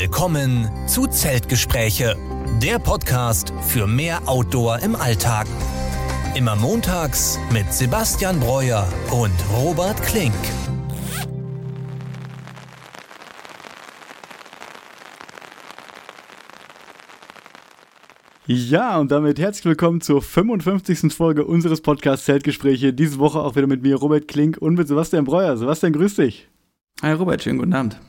Willkommen zu Zeltgespräche, der Podcast für mehr Outdoor im Alltag. Immer montags mit Sebastian Breuer und Robert Klink. Ja, und damit herzlich willkommen zur 55. Folge unseres Podcasts Zeltgespräche. Diese Woche auch wieder mit mir, Robert Klink und mit Sebastian Breuer. Sebastian, grüß dich. Hi Robert, schönen guten Abend.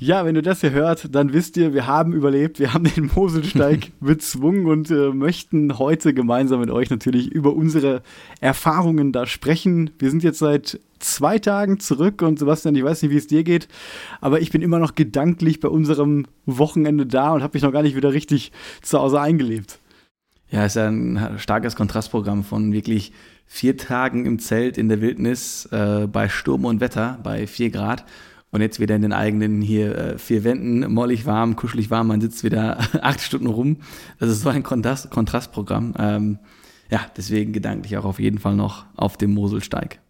Ja, wenn du das hier hört, dann wisst ihr, wir haben überlebt, wir haben den Moselsteig bezwungen und äh, möchten heute gemeinsam mit euch natürlich über unsere Erfahrungen da sprechen. Wir sind jetzt seit zwei Tagen zurück und Sebastian, ich weiß nicht, wie es dir geht, aber ich bin immer noch gedanklich bei unserem Wochenende da und habe mich noch gar nicht wieder richtig zu Hause eingelebt. Ja, es ist ein starkes Kontrastprogramm von wirklich vier Tagen im Zelt in der Wildnis äh, bei Sturm und Wetter bei vier Grad und jetzt wieder in den eigenen hier äh, vier Wänden, mollig warm, kuschelig warm, man sitzt wieder acht Stunden rum. Das ist so ein Kontrast, Kontrastprogramm. Ähm, ja, deswegen gedanklich auch auf jeden Fall noch auf dem Moselsteig.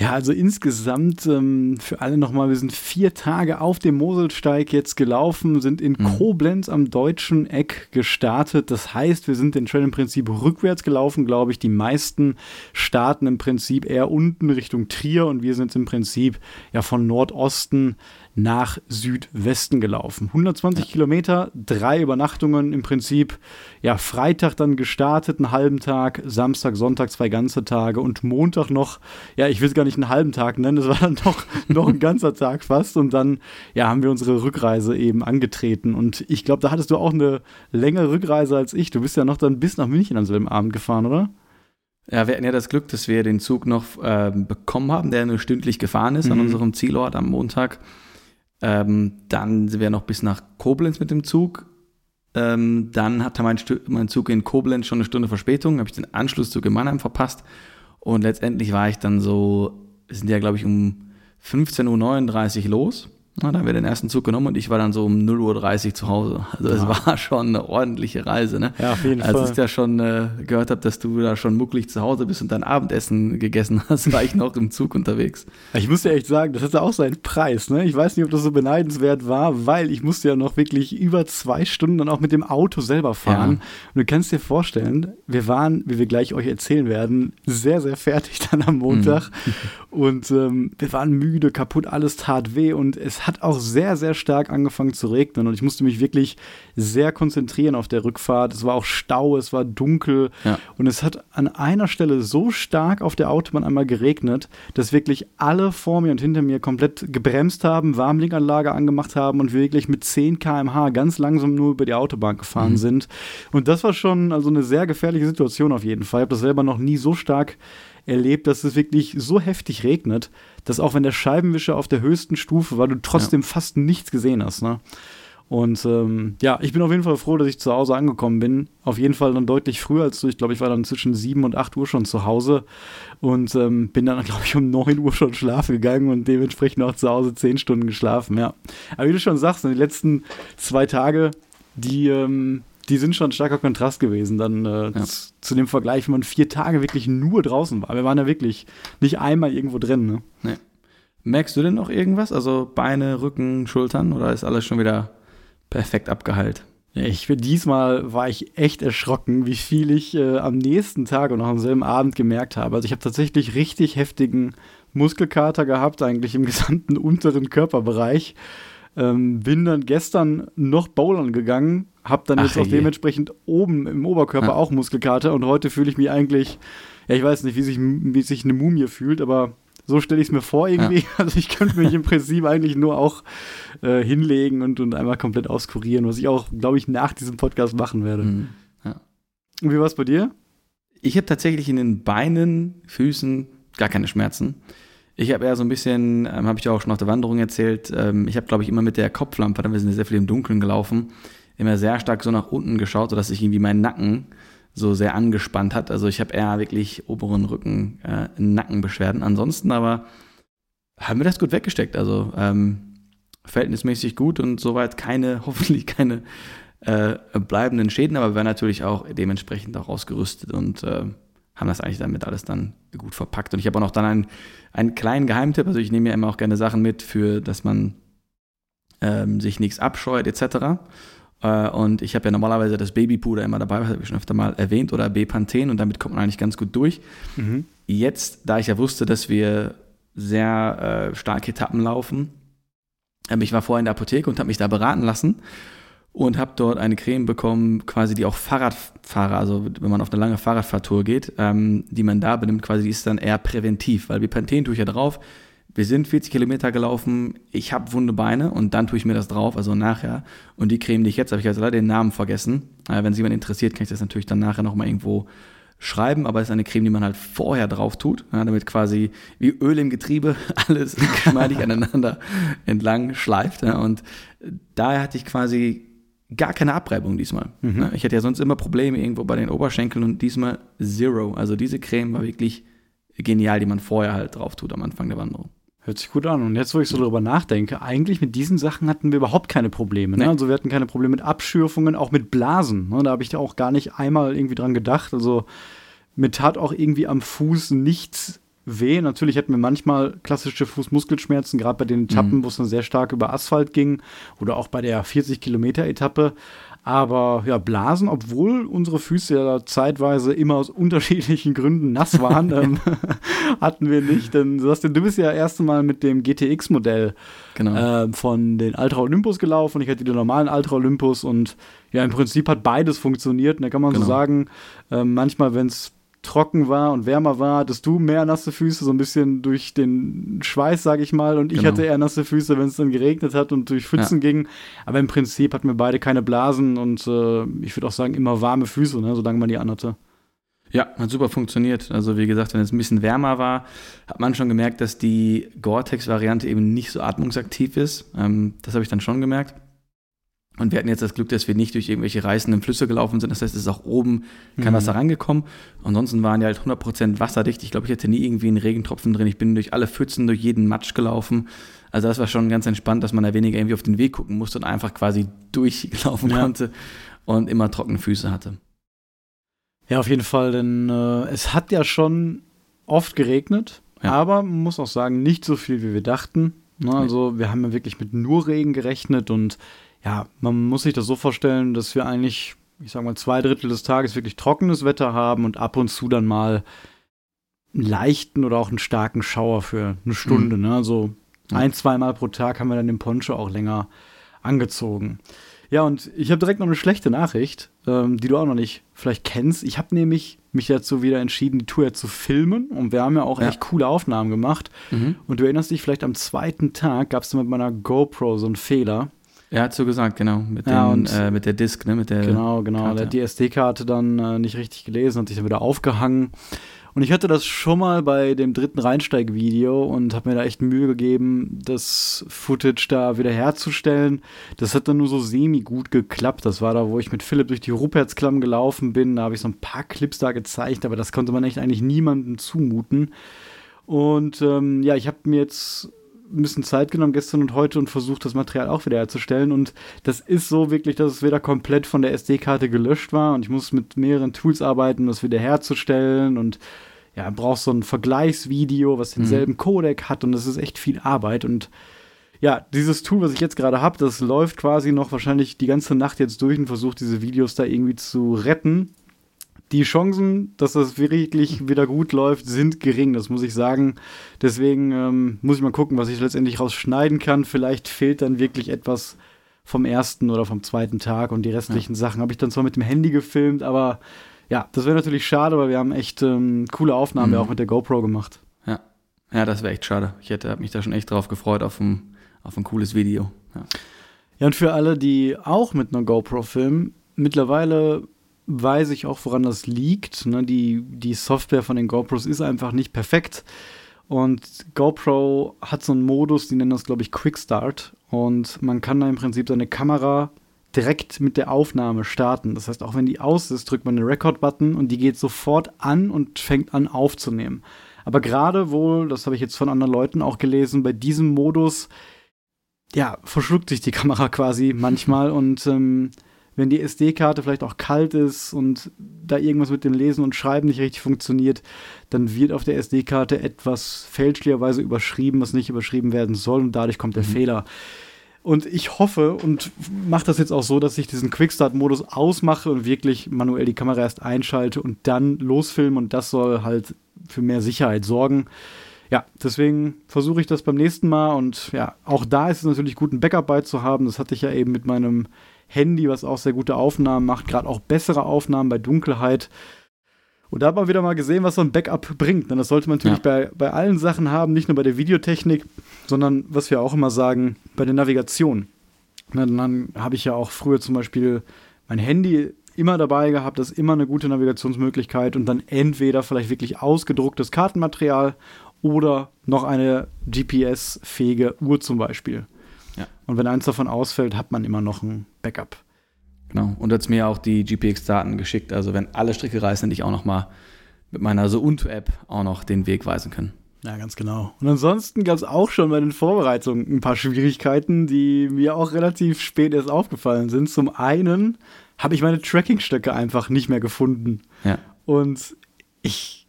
Ja, also insgesamt ähm, für alle nochmal, wir sind vier Tage auf dem Moselsteig jetzt gelaufen, sind in mhm. Koblenz am deutschen Eck gestartet. Das heißt, wir sind den Trail im Prinzip rückwärts gelaufen, glaube ich. Die meisten starten im Prinzip eher unten Richtung Trier und wir sind im Prinzip ja von Nordosten nach Südwesten gelaufen. 120 ja. Kilometer, drei Übernachtungen im Prinzip. Ja, Freitag dann gestartet, einen halben Tag, Samstag, Sonntag zwei ganze Tage und Montag noch, ja, ich will es gar nicht einen halben Tag nennen, das war dann doch noch ein ganzer Tag fast. Und dann, ja, haben wir unsere Rückreise eben angetreten. Und ich glaube, da hattest du auch eine längere Rückreise als ich. Du bist ja noch dann bis nach München am selben Abend gefahren, oder? Ja, wir hatten ja das Glück, dass wir den Zug noch äh, bekommen haben, der nur stündlich gefahren ist mhm. an unserem Zielort am Montag. Ähm, dann sind wir noch bis nach Koblenz mit dem Zug. Ähm, dann hatte mein, mein, Zug in Koblenz schon eine Stunde Verspätung, habe ich den Anschlusszug in Mannheim verpasst. Und letztendlich war ich dann so, sind ja, glaube ich, um 15.39 Uhr los. Na, da haben wir den ersten Zug genommen und ich war dann so um 0.30 Uhr zu Hause. Also es war schon eine ordentliche Reise. Ne? Ja, auf jeden Als Fall. Als ich da schon äh, gehört habe, dass du da schon mucklig zu Hause bist und dein Abendessen gegessen hast, war ich noch im Zug unterwegs. Ich muss ja echt sagen, das hatte auch seinen Preis. Ne? Ich weiß nicht, ob das so beneidenswert war, weil ich musste ja noch wirklich über zwei Stunden dann auch mit dem Auto selber fahren. Ja. Und du kannst dir vorstellen, wir waren, wie wir gleich euch erzählen werden, sehr, sehr fertig dann am Montag. Mhm. Und ähm, wir waren müde, kaputt, alles tat weh und es hat auch sehr, sehr stark angefangen zu regnen und ich musste mich wirklich sehr konzentrieren auf der Rückfahrt. Es war auch Stau, es war dunkel ja. und es hat an einer Stelle so stark auf der Autobahn einmal geregnet, dass wirklich alle vor mir und hinter mir komplett gebremst haben, Warmlinkanlage angemacht haben und wir wirklich mit 10 km/h ganz langsam nur über die Autobahn gefahren mhm. sind. Und das war schon also eine sehr gefährliche Situation auf jeden Fall. Ich habe das selber noch nie so stark erlebt, dass es wirklich so heftig regnet, dass auch wenn der Scheibenwischer auf der höchsten Stufe war, du trotzdem ja. fast nichts gesehen hast. Ne? Und ähm, ja, ich bin auf jeden Fall froh, dass ich zu Hause angekommen bin. Auf jeden Fall dann deutlich früher als du. Ich glaube, ich war dann zwischen 7 und 8 Uhr schon zu Hause und ähm, bin dann, glaube ich, um 9 Uhr schon schlafen gegangen und dementsprechend auch zu Hause 10 Stunden geschlafen, ja. Aber wie du schon sagst, die letzten zwei Tage, die, ähm, die sind schon ein starker Kontrast gewesen. Dann äh, ja. zu, zu, dem Vergleich, wenn man vier Tage wirklich nur draußen war. Wir waren ja wirklich nicht einmal irgendwo drin. Ne? Nee. Merkst du denn noch irgendwas? Also Beine, Rücken, Schultern oder ist alles schon wieder perfekt abgeheilt? Ich bin diesmal war ich echt erschrocken, wie viel ich äh, am nächsten Tag und auch am selben Abend gemerkt habe. Also ich habe tatsächlich richtig heftigen Muskelkater gehabt, eigentlich im gesamten unteren Körperbereich. Ähm, bin dann gestern noch bowlern gegangen, hab dann Ach, jetzt auch je. dementsprechend oben im Oberkörper ja. auch Muskelkater und heute fühle ich mich eigentlich, ja, ich weiß nicht, wie sich, wie sich eine Mumie fühlt, aber so stelle ich es mir vor irgendwie. Ja. Also ich könnte mich im Prinzip eigentlich nur auch äh, hinlegen und, und einmal komplett auskurieren, was ich auch, glaube ich, nach diesem Podcast machen werde. Mhm. Ja. Und wie war es bei dir? Ich habe tatsächlich in den Beinen, Füßen gar keine Schmerzen. Ich habe eher so ein bisschen, ähm, habe ich auch schon auf der Wanderung erzählt, ähm, ich habe, glaube ich, immer mit der Kopflampe, dann wir sind ja sehr viel im Dunkeln gelaufen, immer sehr stark so nach unten geschaut, sodass sich irgendwie mein Nacken so sehr angespannt hat. Also ich habe eher wirklich oberen Rücken, äh, Nackenbeschwerden. Ansonsten aber haben wir das gut weggesteckt. Also ähm, verhältnismäßig gut und soweit keine, hoffentlich keine äh, bleibenden Schäden, aber wir waren natürlich auch dementsprechend auch ausgerüstet und äh, haben das eigentlich damit alles dann gut verpackt. Und ich habe auch noch dann einen, einen kleinen Geheimtipp. Also ich nehme ja immer auch gerne Sachen mit, für dass man ähm, sich nichts abscheut etc. Äh, und ich habe ja normalerweise das Babypuder immer dabei, das habe ich schon öfter mal erwähnt, oder B-Panthen und damit kommt man eigentlich ganz gut durch. Mhm. Jetzt, da ich ja wusste, dass wir sehr äh, starke Etappen laufen, ähm, ich war vorher in der Apotheke und habe mich da beraten lassen und habe dort eine Creme bekommen, quasi die auch Fahrradfahrer, also wenn man auf eine lange Fahrradfahrtour geht, ähm, die man da benimmt, quasi die ist dann eher präventiv, weil ich ja drauf. Wir sind 40 Kilometer gelaufen, ich habe wunde Beine und dann tue ich mir das drauf, also nachher. Und die Creme, die ich jetzt habe, ich also leider den Namen vergessen. Äh, wenn es jemand interessiert, kann ich das natürlich dann nachher nochmal irgendwo schreiben, aber es ist eine Creme, die man halt vorher drauf tut, ja, damit quasi wie Öl im Getriebe alles geschmeidig aneinander entlang schleift. Ja, und daher hatte ich quasi gar keine Abreibung diesmal. Mhm. Ne? Ich hatte ja sonst immer Probleme irgendwo bei den Oberschenkeln und diesmal zero. Also diese Creme war wirklich genial, die man vorher halt drauf tut am Anfang der Wanderung. Hört sich gut an. Und jetzt, wo ich so darüber nachdenke, eigentlich mit diesen Sachen hatten wir überhaupt keine Probleme. Ne? Nee. Also wir hatten keine Probleme mit Abschürfungen, auch mit Blasen. Ne? Da habe ich auch gar nicht einmal irgendwie dran gedacht. Also mir tat auch irgendwie am Fuß nichts weh. Natürlich hatten wir manchmal klassische Fußmuskelschmerzen, gerade bei den Etappen, mhm. wo es dann sehr stark über Asphalt ging oder auch bei der 40-Kilometer-Etappe. Aber ja, Blasen, obwohl unsere Füße ja zeitweise immer aus unterschiedlichen Gründen nass waren, ähm, hatten wir nicht. Denn Sebastian, du bist ja erst Mal mit dem GTX-Modell genau. äh, von den Ultra Olympus gelaufen. Ich hatte den normalen Ultra Olympus und ja, im Prinzip hat beides funktioniert. Und da kann man genau. so sagen, äh, manchmal, wenn es trocken war und wärmer war, hattest du mehr nasse Füße, so ein bisschen durch den Schweiß, sage ich mal, und ich genau. hatte eher nasse Füße, wenn es dann geregnet hat und durch Pfützen ja. ging. Aber im Prinzip hatten wir beide keine Blasen und äh, ich würde auch sagen, immer warme Füße, ne, solange man die anhatte. Ja, hat super funktioniert. Also wie gesagt, wenn es ein bisschen wärmer war, hat man schon gemerkt, dass die Gore-Tex-Variante eben nicht so atmungsaktiv ist. Ähm, das habe ich dann schon gemerkt. Und wir hatten jetzt das Glück, dass wir nicht durch irgendwelche reißenden Flüsse gelaufen sind. Das heißt, es ist auch oben kein mhm. Wasser rangekommen. Ansonsten waren die halt 100% wasserdicht. Ich glaube, ich hatte nie irgendwie einen Regentropfen drin. Ich bin durch alle Pfützen, durch jeden Matsch gelaufen. Also das war schon ganz entspannt, dass man da weniger irgendwie auf den Weg gucken musste und einfach quasi durchlaufen ja. konnte und immer trockene Füße hatte. Ja, auf jeden Fall, denn äh, es hat ja schon oft geregnet, ja. aber man muss auch sagen, nicht so viel, wie wir dachten. Ne? Also wir haben ja wirklich mit nur Regen gerechnet und ja, man muss sich das so vorstellen, dass wir eigentlich, ich sag mal, zwei Drittel des Tages wirklich trockenes Wetter haben und ab und zu dann mal einen leichten oder auch einen starken Schauer für eine Stunde. Mhm. Ne? Also ein, zweimal pro Tag haben wir dann den Poncho auch länger angezogen. Ja, und ich habe direkt noch eine schlechte Nachricht, ähm, die du auch noch nicht vielleicht kennst. Ich habe nämlich mich dazu wieder entschieden, die Tour jetzt zu filmen. Und wir haben ja auch ja. echt coole Aufnahmen gemacht. Mhm. Und du erinnerst dich, vielleicht am zweiten Tag gab es mit meiner GoPro so einen Fehler. Er hat so gesagt, genau. Mit, ja, den, äh, mit der Disk, ne? Mit der genau, genau. Karte. Er hat die SD-Karte dann äh, nicht richtig gelesen, hat sich dann wieder aufgehangen. Und ich hatte das schon mal bei dem dritten Reinsteig-Video und habe mir da echt Mühe gegeben, das Footage da wieder herzustellen. Das hat dann nur so semi-gut geklappt. Das war da, wo ich mit Philipp durch die Rupertsklamm gelaufen bin. Da habe ich so ein paar Clips da gezeigt, aber das konnte man echt eigentlich niemandem zumuten. Und ähm, ja, ich habe mir jetzt ein bisschen Zeit genommen gestern und heute und versucht, das Material auch wieder herzustellen. Und das ist so wirklich, dass es wieder komplett von der SD-Karte gelöscht war. Und ich muss mit mehreren Tools arbeiten, das wieder herzustellen. Und ja, brauchst so ein Vergleichsvideo, was denselben mhm. Codec hat. Und das ist echt viel Arbeit. Und ja, dieses Tool, was ich jetzt gerade habe, das läuft quasi noch wahrscheinlich die ganze Nacht jetzt durch und versucht diese Videos da irgendwie zu retten die Chancen, dass das wirklich wieder gut läuft, sind gering, das muss ich sagen. Deswegen ähm, muss ich mal gucken, was ich letztendlich rausschneiden kann. Vielleicht fehlt dann wirklich etwas vom ersten oder vom zweiten Tag und die restlichen ja. Sachen habe ich dann zwar mit dem Handy gefilmt, aber ja, das wäre natürlich schade, weil wir haben echt ähm, coole Aufnahmen mhm. auch mit der GoPro gemacht. Ja, ja das wäre echt schade. Ich hätte mich da schon echt drauf gefreut auf ein, auf ein cooles Video. Ja. ja, und für alle, die auch mit einer GoPro filmen, mittlerweile weiß ich auch, woran das liegt. Ne? Die, die Software von den GoPros ist einfach nicht perfekt. Und GoPro hat so einen Modus, die nennen das, glaube ich, Quick Start. Und man kann da im Prinzip seine Kamera direkt mit der Aufnahme starten. Das heißt, auch wenn die aus ist, drückt man den Record-Button und die geht sofort an und fängt an aufzunehmen. Aber gerade wohl, das habe ich jetzt von anderen Leuten auch gelesen, bei diesem Modus, ja, verschluckt sich die Kamera quasi manchmal und ähm, wenn die SD-Karte vielleicht auch kalt ist und da irgendwas mit dem Lesen und Schreiben nicht richtig funktioniert, dann wird auf der SD-Karte etwas fälschlicherweise überschrieben, was nicht überschrieben werden soll und dadurch kommt der mhm. Fehler. Und ich hoffe und mache das jetzt auch so, dass ich diesen Quickstart-Modus ausmache und wirklich manuell die Kamera erst einschalte und dann losfilme. Und das soll halt für mehr Sicherheit sorgen. Ja, deswegen versuche ich das beim nächsten Mal. Und ja, auch da ist es natürlich gut, ein Backup bei zu haben. Das hatte ich ja eben mit meinem Handy, was auch sehr gute Aufnahmen macht, gerade auch bessere Aufnahmen bei Dunkelheit. Und da hat man wieder mal gesehen, was so ein Backup bringt. Und das sollte man natürlich ja. bei, bei allen Sachen haben, nicht nur bei der Videotechnik, sondern was wir auch immer sagen, bei der Navigation. Na, dann habe ich ja auch früher zum Beispiel mein Handy immer dabei gehabt, das ist immer eine gute Navigationsmöglichkeit und dann entweder vielleicht wirklich ausgedrucktes Kartenmaterial oder noch eine GPS-fähige Uhr zum Beispiel. Ja. Und wenn eins davon ausfällt, hat man immer noch ein Backup. Genau. Und hat mir auch die GPX-Daten geschickt. Also wenn alle Stricke reißen, ich auch noch mal mit meiner so app auch noch den Weg weisen können. Ja, ganz genau. Und ansonsten gab es auch schon bei den Vorbereitungen ein paar Schwierigkeiten, die mir auch relativ spät erst aufgefallen sind. Zum einen habe ich meine Tracking-Stöcke einfach nicht mehr gefunden. Ja. Und ich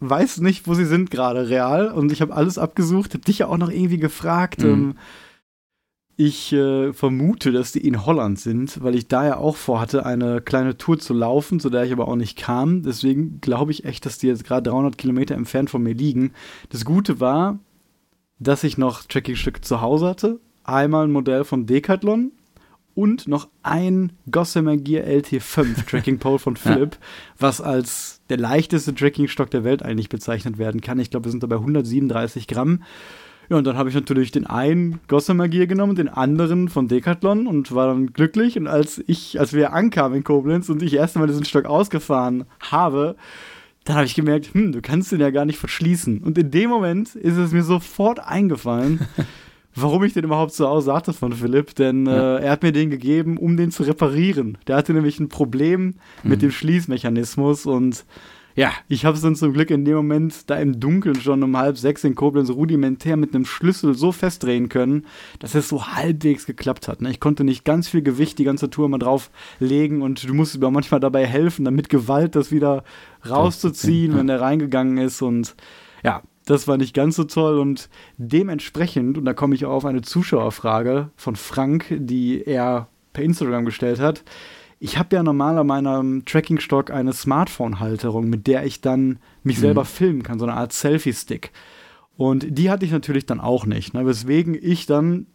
weiß nicht, wo sie sind gerade real. Und ich habe alles abgesucht, habe dich ja auch noch irgendwie gefragt. Mhm. Ähm, ich äh, vermute, dass die in Holland sind, weil ich da ja auch vorhatte, eine kleine Tour zu laufen, zu der ich aber auch nicht kam. Deswegen glaube ich echt, dass die jetzt gerade 300 Kilometer entfernt von mir liegen. Das Gute war, dass ich noch Trackingstücke zu Hause hatte. Einmal ein Modell von Decathlon und noch ein Gossamer Gear LT5 Tracking Pole von Philipp, ja. was als der leichteste Trackingstock der Welt eigentlich bezeichnet werden kann. Ich glaube, wir sind dabei 137 Gramm. Ja, und dann habe ich natürlich den einen Gossamer Gear genommen, den anderen von Decathlon und war dann glücklich. Und als ich, als wir ankamen in Koblenz und ich erst einmal diesen Stock ausgefahren habe, dann habe ich gemerkt, hm, du kannst den ja gar nicht verschließen. Und in dem Moment ist es mir sofort eingefallen, warum ich den überhaupt zu Hause hatte von Philipp, denn ja. äh, er hat mir den gegeben, um den zu reparieren. Der hatte nämlich ein Problem mhm. mit dem Schließmechanismus und ja, ich habe es dann zum Glück in dem Moment da im Dunkeln schon um halb sechs in Koblenz rudimentär mit einem Schlüssel so festdrehen können, dass es so halbwegs geklappt hat. Ne? Ich konnte nicht ganz viel Gewicht die ganze Tour mal drauflegen und du musst mir manchmal dabei helfen, dann mit Gewalt das wieder rauszuziehen, wenn der reingegangen ist und ja, das war nicht ganz so toll und dementsprechend, und da komme ich auf eine Zuschauerfrage von Frank, die er per Instagram gestellt hat, ich habe ja normal an meinem Trackingstock eine Smartphone-Halterung, mit der ich dann mich mhm. selber filmen kann, so eine Art Selfie-Stick. Und die hatte ich natürlich dann auch nicht, ne? weswegen ich dann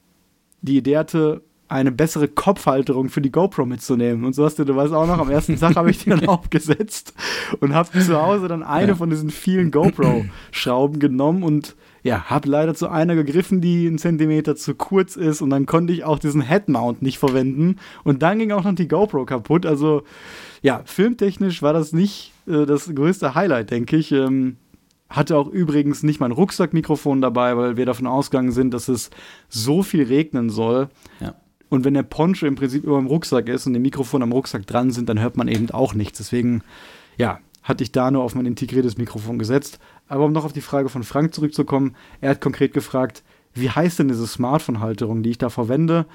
die Idee hatte, eine bessere Kopfhalterung für die GoPro mitzunehmen. Und so hast du, du weißt auch noch, am ersten Tag habe ich die dann aufgesetzt und habe zu Hause dann eine ja. von diesen vielen GoPro-Schrauben genommen und ja, habe leider zu einer gegriffen, die einen Zentimeter zu kurz ist und dann konnte ich auch diesen Headmount nicht verwenden und dann ging auch noch die GoPro kaputt. Also ja, filmtechnisch war das nicht äh, das größte Highlight, denke ich. Ähm, hatte auch übrigens nicht mein Rucksackmikrofon dabei, weil wir davon ausgegangen sind, dass es so viel regnen soll. Ja. Und wenn der Poncho im Prinzip über dem Rucksack ist und die Mikrofon am Rucksack dran sind, dann hört man eben auch nichts. Deswegen, ja, hatte ich da nur auf mein integriertes Mikrofon gesetzt. Aber um noch auf die Frage von Frank zurückzukommen, er hat konkret gefragt, wie heißt denn diese Smartphone-Halterung, die ich da verwende?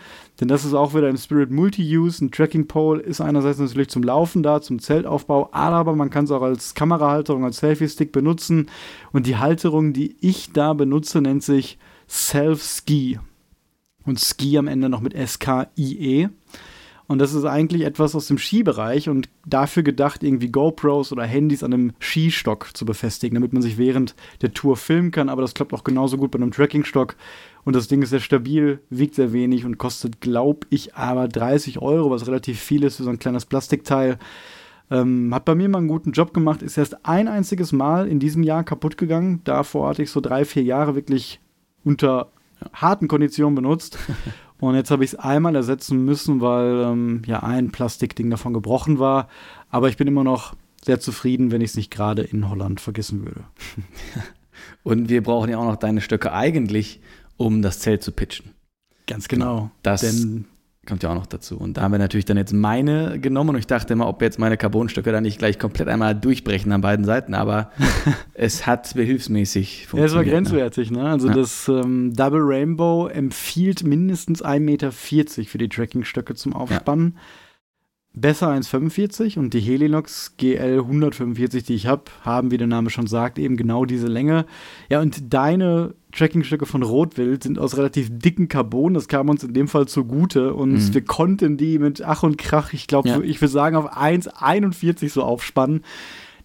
Denn das ist auch wieder im Spirit Multi-Use. Ein Tracking Pole ist einerseits natürlich zum Laufen da, zum Zeltaufbau, aber man kann es auch als Kamerahalterung, als Selfie-Stick benutzen. Und die Halterung, die ich da benutze, nennt sich Self-Ski. Und Ski am Ende noch mit S-K-I-E. Und das ist eigentlich etwas aus dem Skibereich und dafür gedacht, irgendwie GoPros oder Handys an einem Skistock zu befestigen, damit man sich während der Tour filmen kann. Aber das klappt auch genauso gut bei einem Trackingstock. Und das Ding ist sehr stabil, wiegt sehr wenig und kostet, glaube ich, aber 30 Euro, was relativ viel ist für so ein kleines Plastikteil. Ähm, hat bei mir mal einen guten Job gemacht, ist erst ein einziges Mal in diesem Jahr kaputt gegangen. Davor hatte ich so drei, vier Jahre wirklich unter harten Konditionen benutzt. Und jetzt habe ich es einmal ersetzen müssen, weil ähm, ja ein Plastikding davon gebrochen war. Aber ich bin immer noch sehr zufrieden, wenn ich es nicht gerade in Holland vergessen würde. Und wir brauchen ja auch noch deine Stöcke eigentlich, um das Zelt zu pitchen. Ganz genau. Das, Denn Kommt ja auch noch dazu. Und da haben wir natürlich dann jetzt meine genommen und ich dachte immer, ob jetzt meine Carbonstücke dann nicht gleich komplett einmal durchbrechen an beiden Seiten, aber es hat behilfsmäßig funktioniert. Ja, es war ne? grenzwertig, ne? Also ja. das ähm, Double Rainbow empfiehlt mindestens 1,40 Meter für die Trackingstöcke zum Aufspannen. Ja. Besser 1,45 und die Helinox GL 145, die ich habe, haben, wie der Name schon sagt, eben genau diese Länge. Ja, und deine Trackingstücke von Rotwild sind aus relativ dicken Carbon, das kam uns in dem Fall zugute und mhm. wir konnten die mit Ach und Krach, ich glaube, ja. ich würde sagen, auf 1,41 so aufspannen.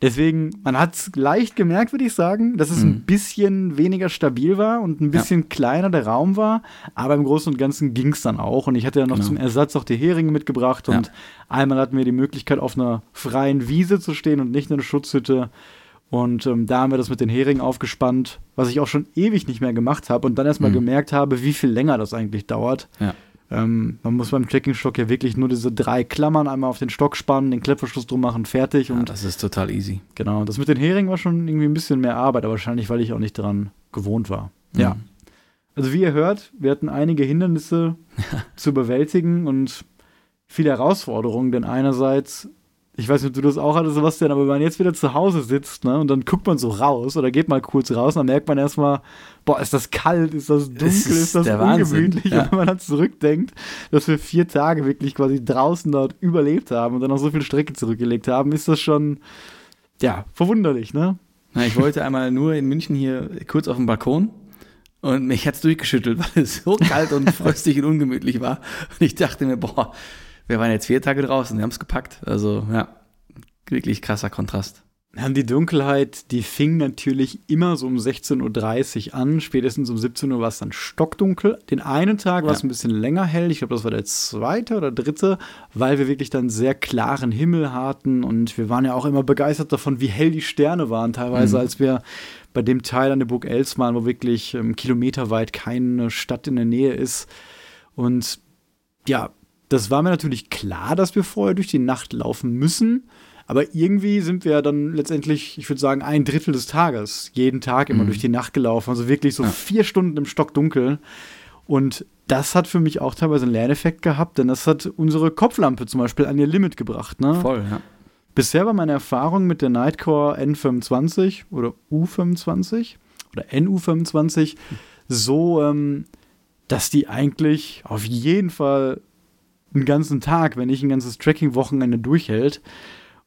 Deswegen, man hat es leicht gemerkt, würde ich sagen, dass es mhm. ein bisschen weniger stabil war und ein bisschen ja. kleiner der Raum war. Aber im Großen und Ganzen ging es dann auch. Und ich hatte ja noch genau. zum Ersatz auch die Heringe mitgebracht. Und ja. einmal hatten wir die Möglichkeit, auf einer freien Wiese zu stehen und nicht in einer Schutzhütte. Und ähm, da haben wir das mit den Heringen aufgespannt, was ich auch schon ewig nicht mehr gemacht habe und dann erstmal mhm. gemerkt habe, wie viel länger das eigentlich dauert. Ja. Ähm, man muss beim Trekkingstock ja wirklich nur diese drei Klammern einmal auf den Stock spannen, den Klettverschluss drum machen, fertig. Ja, und das ist total easy. Genau. Das mit den Heringen war schon irgendwie ein bisschen mehr Arbeit, aber wahrscheinlich, weil ich auch nicht dran gewohnt war. Mhm. Ja. Also wie ihr hört, wir hatten einige Hindernisse zu bewältigen und viele Herausforderungen, denn einerseits ich weiß nicht, ob du das auch hattest, Sebastian, aber wenn man jetzt wieder zu Hause sitzt, ne, und dann guckt man so raus oder geht mal kurz raus, dann merkt man erstmal, boah, ist das kalt, ist das dunkel, ist, ist das ungemütlich. Ja. Und wenn man dann zurückdenkt, dass wir vier Tage wirklich quasi draußen dort überlebt haben und dann auch so viel Strecke zurückgelegt haben, ist das schon, ja, verwunderlich, ne? Na, ich wollte einmal nur in München hier kurz auf dem Balkon und mich hat es durchgeschüttelt, weil es so kalt und fröstig und ungemütlich war. Und ich dachte mir, boah, wir waren jetzt vier Tage draußen, wir haben es gepackt. Also ja, wirklich krasser Kontrast. Die Dunkelheit, die fing natürlich immer so um 16.30 Uhr an. Spätestens um 17 Uhr war es dann stockdunkel. Den einen Tag war es ein bisschen länger hell. Ich glaube, das war der zweite oder dritte, weil wir wirklich dann sehr klaren Himmel hatten. Und wir waren ja auch immer begeistert davon, wie hell die Sterne waren. Teilweise, mhm. als wir bei dem Teil an der Burg Els waren, wo wirklich ähm, kilometerweit keine Stadt in der Nähe ist. Und ja, das war mir natürlich klar, dass wir vorher durch die Nacht laufen müssen. Aber irgendwie sind wir dann letztendlich, ich würde sagen, ein Drittel des Tages, jeden Tag immer mhm. durch die Nacht gelaufen. Also wirklich so ja. vier Stunden im Stock dunkel. Und das hat für mich auch teilweise einen Lerneffekt gehabt, denn das hat unsere Kopflampe zum Beispiel an ihr Limit gebracht. Ne? Voll, ja. Bisher war meine Erfahrung mit der Nightcore N25 oder U25 oder NU25 so, ähm, dass die eigentlich auf jeden Fall einen ganzen Tag, wenn nicht ein ganzes Tracking-Wochenende durchhält.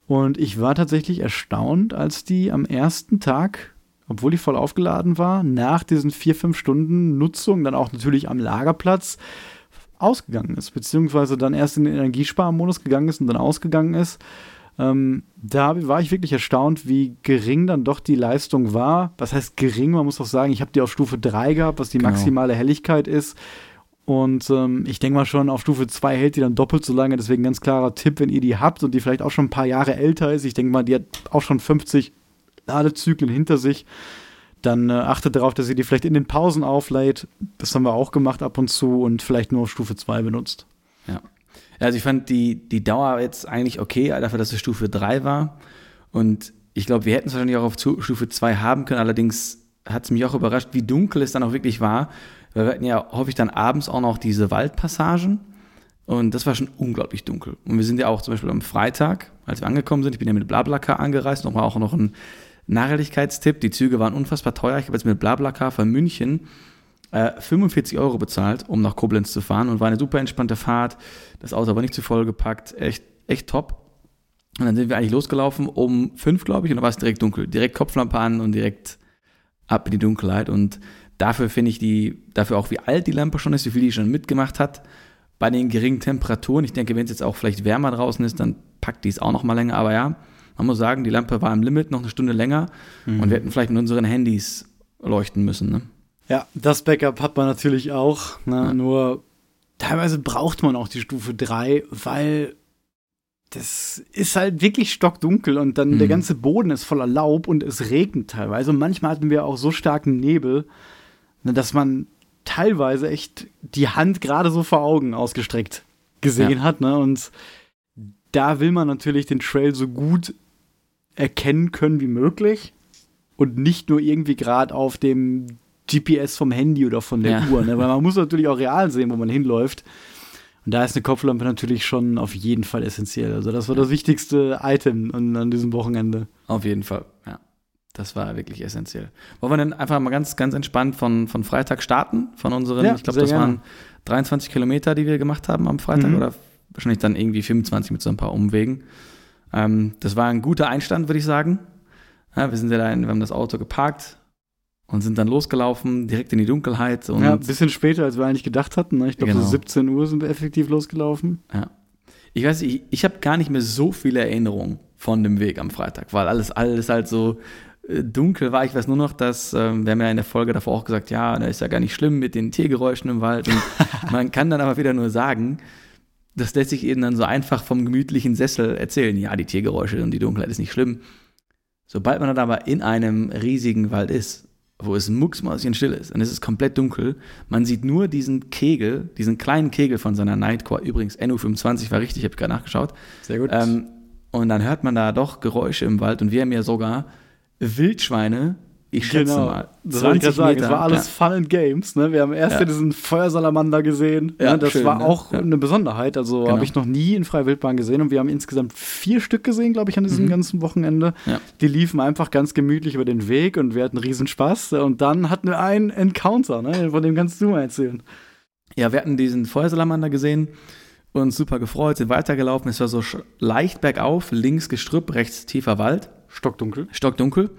Und ich war tatsächlich erstaunt, als die am ersten Tag, obwohl die voll aufgeladen war, nach diesen vier, fünf Stunden Nutzung, dann auch natürlich am Lagerplatz, ausgegangen ist, beziehungsweise dann erst in den Energiesparmodus gegangen ist und dann ausgegangen ist. Ähm, da war ich wirklich erstaunt, wie gering dann doch die Leistung war. Was heißt gering? Man muss auch sagen, ich habe die auf Stufe 3 gehabt, was die genau. maximale Helligkeit ist. Und ähm, ich denke mal schon, auf Stufe 2 hält die dann doppelt so lange. Deswegen ganz klarer Tipp, wenn ihr die habt und die vielleicht auch schon ein paar Jahre älter ist. Ich denke mal, die hat auch schon 50 Ladezyklen hinter sich. Dann äh, achtet darauf, dass ihr die vielleicht in den Pausen auflädt. Das haben wir auch gemacht ab und zu und vielleicht nur auf Stufe 2 benutzt. Ja. Also ich fand die, die Dauer jetzt eigentlich okay, dafür, dass es Stufe 3 war. Und ich glaube, wir hätten es wahrscheinlich auch auf Stufe 2 haben können. Allerdings hat es mich auch überrascht, wie dunkel es dann auch wirklich war. Wir hatten ja häufig dann abends auch noch diese Waldpassagen. Und das war schon unglaublich dunkel. Und wir sind ja auch zum Beispiel am Freitag, als wir angekommen sind, ich bin ja mit Blablacar angereist, nochmal auch noch ein Nachhaltigkeitstipp. Die Züge waren unfassbar teuer. Ich habe jetzt mit Blablacar von München äh, 45 Euro bezahlt, um nach Koblenz zu fahren. Und war eine super entspannte Fahrt. Das Auto war nicht zu voll gepackt. Echt, echt top. Und dann sind wir eigentlich losgelaufen um fünf, glaube ich, und da war es direkt dunkel. Direkt Kopflampe an und direkt ab in die Dunkelheit. Und Dafür finde ich die, dafür auch wie alt die Lampe schon ist, wie viel die schon mitgemacht hat. Bei den geringen Temperaturen, ich denke, wenn es jetzt auch vielleicht wärmer draußen ist, dann packt die es auch noch mal länger. Aber ja, man muss sagen, die Lampe war im Limit noch eine Stunde länger mhm. und wir hätten vielleicht mit unseren Handys leuchten müssen. Ne? Ja, das Backup hat man natürlich auch. Ne? Ja. Nur teilweise braucht man auch die Stufe 3, weil das ist halt wirklich stockdunkel und dann mhm. der ganze Boden ist voller Laub und es regnet teilweise. Und manchmal hatten wir auch so starken Nebel, Ne, dass man teilweise echt die Hand gerade so vor Augen ausgestreckt gesehen ja. hat. Ne? Und da will man natürlich den Trail so gut erkennen können wie möglich und nicht nur irgendwie gerade auf dem GPS vom Handy oder von der ja. Uhr, ne? weil man muss natürlich auch real sehen, wo man hinläuft. Und da ist eine Kopflampe natürlich schon auf jeden Fall essentiell. Also das war das wichtigste Item an, an diesem Wochenende. Auf jeden Fall, ja. Das war wirklich essentiell. Wollen wir dann einfach mal ganz, ganz entspannt von, von Freitag starten? Von unseren, ja, ich glaube, das gerne. waren 23 Kilometer, die wir gemacht haben am Freitag mhm. oder wahrscheinlich dann irgendwie 25 mit so ein paar Umwegen. Ähm, das war ein guter Einstand, würde ich sagen. Ja, wir sind ja da, in, wir haben das Auto geparkt und sind dann losgelaufen, direkt in die Dunkelheit. Und ja, ein bisschen später, als wir eigentlich gedacht hatten. Ne? Ich glaube, Genau. so 17 Uhr sind wir effektiv losgelaufen. Ja. Ich weiß, ich, ich habe gar nicht mehr so viele Erinnerungen von dem Weg am Freitag, weil alles, alles halt so äh, dunkel war. Ich weiß nur noch, dass, ähm, wir haben ja in der Folge davor auch gesagt, ja, da ist ja gar nicht schlimm mit den Tiergeräuschen im Wald. Und man kann dann aber wieder nur sagen, das lässt sich eben dann so einfach vom gemütlichen Sessel erzählen. Ja, die Tiergeräusche und die Dunkelheit ist nicht schlimm. Sobald man dann aber in einem riesigen Wald ist, wo es mucksmäuschenstill ist und es ist komplett dunkel, man sieht nur diesen Kegel, diesen kleinen Kegel von seiner Nightcore. Übrigens, NU25 war richtig, ich habe gerade nachgeschaut. Sehr gut. Ähm, und dann hört man da doch Geräusche im Wald und wir haben ja sogar Wildschweine, ich schätze mal, Genau. Das wollte ich gerade sagen. Es war alles ja. Fun and Games. Ne? Wir haben erst Ja. ja. diesen Feuersalamander gesehen. Ja, ne? Das schön, war ne? auch Ja. eine Besonderheit. Also Genau. habe ich noch nie in freier Wildbahn gesehen. Und wir haben insgesamt vier Stück gesehen, glaube ich, an diesem Mhm. ganzen Wochenende. Ja. Die liefen einfach ganz gemütlich über den Weg und wir hatten riesen Spaß. Und dann hatten wir einen Encounter. Ne? Von dem kannst du mal erzählen. Ja, wir hatten diesen Feuersalamander gesehen, uns super gefreut, sind weitergelaufen. Es war so leicht bergauf, links Gestrüpp, rechts tiefer Wald, Stockdunkel. stockdunkel.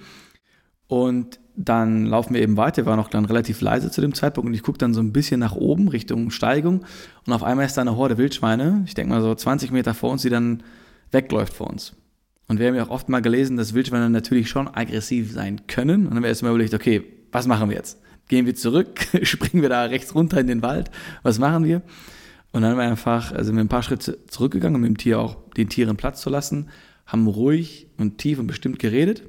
Und dann laufen wir eben weiter, war noch dann relativ leise zu dem Zeitpunkt und ich gucke dann so ein bisschen nach oben Richtung Steigung und auf einmal ist da eine Horde Wildschweine, ich denke mal so 20 Meter vor uns, die dann wegläuft vor uns. Und wir haben ja auch oft mal gelesen, dass Wildschweine natürlich schon aggressiv sein können. Und dann haben wir erstmal überlegt, okay, was machen wir jetzt? Gehen wir zurück? Springen wir da rechts runter in den Wald? Was machen wir? Und dann haben wir einfach, also wir ein paar Schritte zurückgegangen, um dem Tier auch den Tieren Platz zu lassen, haben ruhig und tief und bestimmt geredet,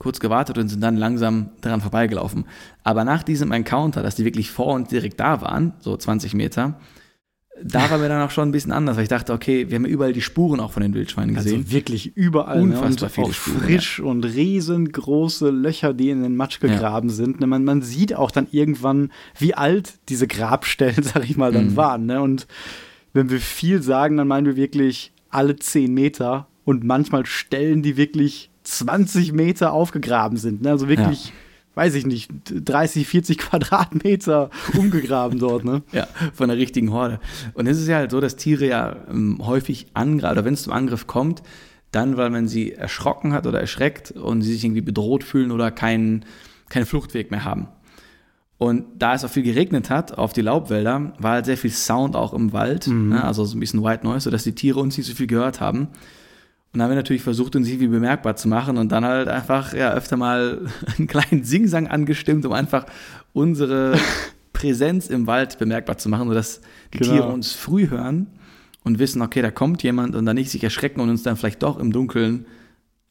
kurz gewartet und sind dann langsam daran vorbeigelaufen. Aber nach diesem Encounter, dass die wirklich vor uns direkt da waren, so 20 Meter, da war mir dann auch schon ein bisschen anders, weil ich dachte, okay, wir haben ja überall die Spuren auch von den Wildschweinen gesehen. Also wirklich überall. Unfassbar ne? viele und auch Spuren, frisch und riesengroße Löcher, die in den Matsch gegraben sind. Ne? Man, man sieht auch dann irgendwann, wie alt diese Grabstellen, sag ich mal, dann Mhm. waren. Ne? Und wenn wir viel sagen, dann meinen wir wirklich alle 10 Meter und manchmal Stellen, die wirklich 20 Meter aufgegraben sind. Ne? Also wirklich, weiß ich nicht, 30, 40 Quadratmeter umgegraben dort. Ne? Ja, von der richtigen Horde. Und es ist ja halt so, dass Tiere ja ähm, häufig angreifen, oder wenn es zum Angriff kommt, dann, weil man sie erschrocken hat oder erschreckt und sie sich irgendwie bedroht fühlen oder keinen keinen Fluchtweg mehr haben. Und da es auch viel geregnet hat auf die Laubwälder, war halt sehr viel Sound auch im Wald, ne? also so ein bisschen White Noise, sodass die Tiere uns nicht so viel gehört haben. Und dann haben wir natürlich versucht, uns irgendwie bemerkbar zu machen und dann halt einfach ja öfter mal einen kleinen Singsang angestimmt, um einfach unsere Präsenz im Wald bemerkbar zu machen, sodass die Genau. Tiere uns früh hören und wissen, okay, da kommt jemand und dann nicht sich erschrecken und uns dann vielleicht doch im Dunkeln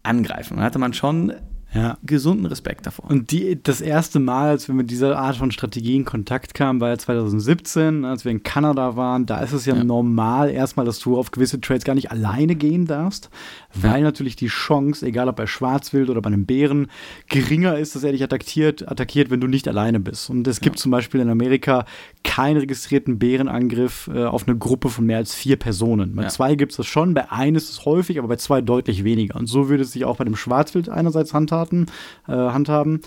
angreifen. Da hatte man schon Ja. gesunden Respekt davor. Und die, das erste Mal, als wir mit dieser Art von Strategie in Kontakt kamen, war ja 2017, als wir in Kanada waren. Da ist es ja, Ja. normal erstmal, dass du auf gewisse Trades gar nicht alleine gehen darfst, weil natürlich die Chance, egal ob bei Schwarzwild oder bei einem Bären, geringer ist, dass er dich attackiert, attackiert wenn du nicht alleine bist. Und es gibt zum Beispiel in Amerika keinen registrierten Bärenangriff äh, auf eine Gruppe von mehr als vier Personen. Bei Ja. zwei gibt es das schon, bei einem ist es häufig, aber bei zwei deutlich weniger. Und so würde es sich auch bei dem Schwarzwild einerseits handhaben, äh, handhaben.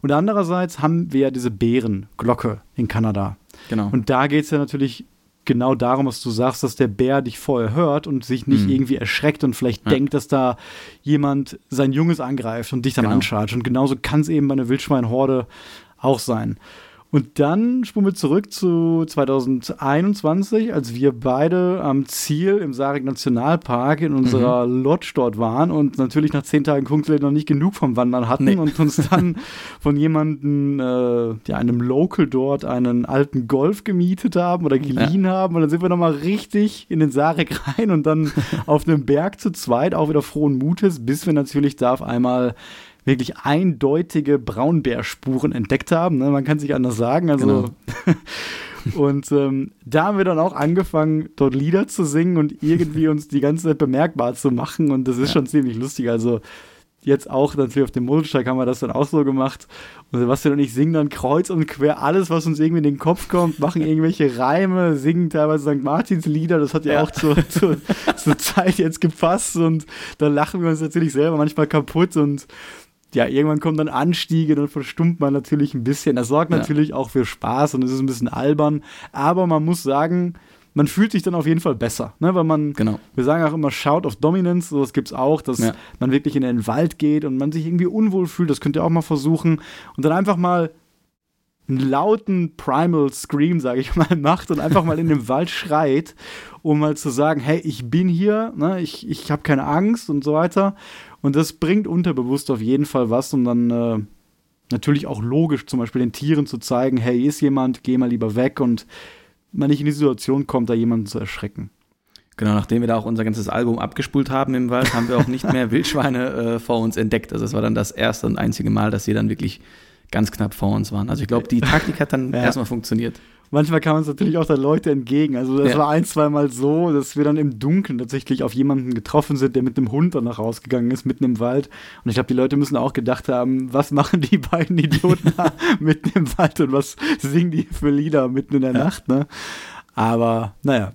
Und andererseits haben wir ja diese Bärenglocke in Kanada. genau. Und da geht es ja natürlich genau darum, was du sagst, dass der Bär dich vorher hört und sich nicht Mhm. irgendwie erschreckt und vielleicht Ja. denkt, dass da jemand sein Junges angreift und dich dann Genau. anschaut. Und genauso kann es eben bei einer Wildschweinhorde auch sein. Und dann spulen wir zurück zu 2021, als wir beide am Ziel im Sarik Nationalpark in unserer Mhm. Lodge dort waren und natürlich nach zehn Tagen Kunstwelt noch nicht genug vom Wandern hatten Nee. und uns dann von jemandem, äh, ja, einem Local dort, einen alten Golf gemietet haben oder geliehen haben. Und dann sind wir nochmal richtig in den Sarek rein und dann auf einem Berg zu zweit, auch wieder frohen Mutes, bis wir natürlich da auf einmal wirklich eindeutige Braunbärspuren entdeckt haben. Ne? Man kann sich anders sagen. Also Und ähm, da haben wir dann auch angefangen, dort Lieder zu singen und irgendwie uns die ganze Zeit bemerkbar zu machen. Und das ist Ja. schon ziemlich lustig. Also jetzt auch natürlich auf dem Modelsteig haben wir das dann auch so gemacht. Und Sebastian und ich singen dann kreuz und quer alles, was uns irgendwie in den Kopf kommt, machen irgendwelche Reime, singen teilweise St. Martins Lieder. Das hat ja, Ja. auch zur, zur, zur Zeit jetzt gepasst. Und da lachen wir uns natürlich selber manchmal kaputt und ja, irgendwann kommen dann Anstiege, dann verstummt man natürlich ein bisschen. Das sorgt Ja. natürlich auch für Spaß und es ist ein bisschen albern. Aber man muss sagen, man fühlt sich dann auf jeden Fall besser, ne? weil man, genau. wir sagen auch immer Shout of Dominance, sowas gibt es auch, dass ja. man wirklich in den Wald geht und man sich irgendwie unwohl fühlt, das könnt ihr auch mal versuchen und dann einfach mal einen lauten Primal Scream, sage ich mal, macht und einfach mal in den Wald schreit, um mal zu sagen, hey, ich bin hier, ne? ich, ich habe keine Angst und so weiter. Und das bringt unterbewusst auf jeden Fall was, um dann äh, natürlich auch logisch zum Beispiel den Tieren zu zeigen, hey, ist jemand, geh mal lieber weg und man nicht in die Situation kommt, da jemanden zu erschrecken. Genau, nachdem wir da auch unser ganzes Album abgespult haben im Wald, haben wir auch nicht mehr Wildschweine äh, vor uns entdeckt. Also es war dann das erste und einzige Mal, dass sie dann wirklich ganz knapp vor uns waren. Also ich glaube, die Taktik hat dann ja. erstmal funktioniert. Manchmal kamen uns natürlich auch dann Leute entgegen. Also das ja. war ein, zweimal so, dass wir dann im Dunkeln tatsächlich auf jemanden getroffen sind, der mit einem Hund danach rausgegangen ist, mitten im Wald. Und ich glaube, die Leute müssen auch gedacht haben, was machen die beiden Idioten da mitten im Wald und was singen die für Lieder mitten in der ja. Nacht, ne? Aber naja,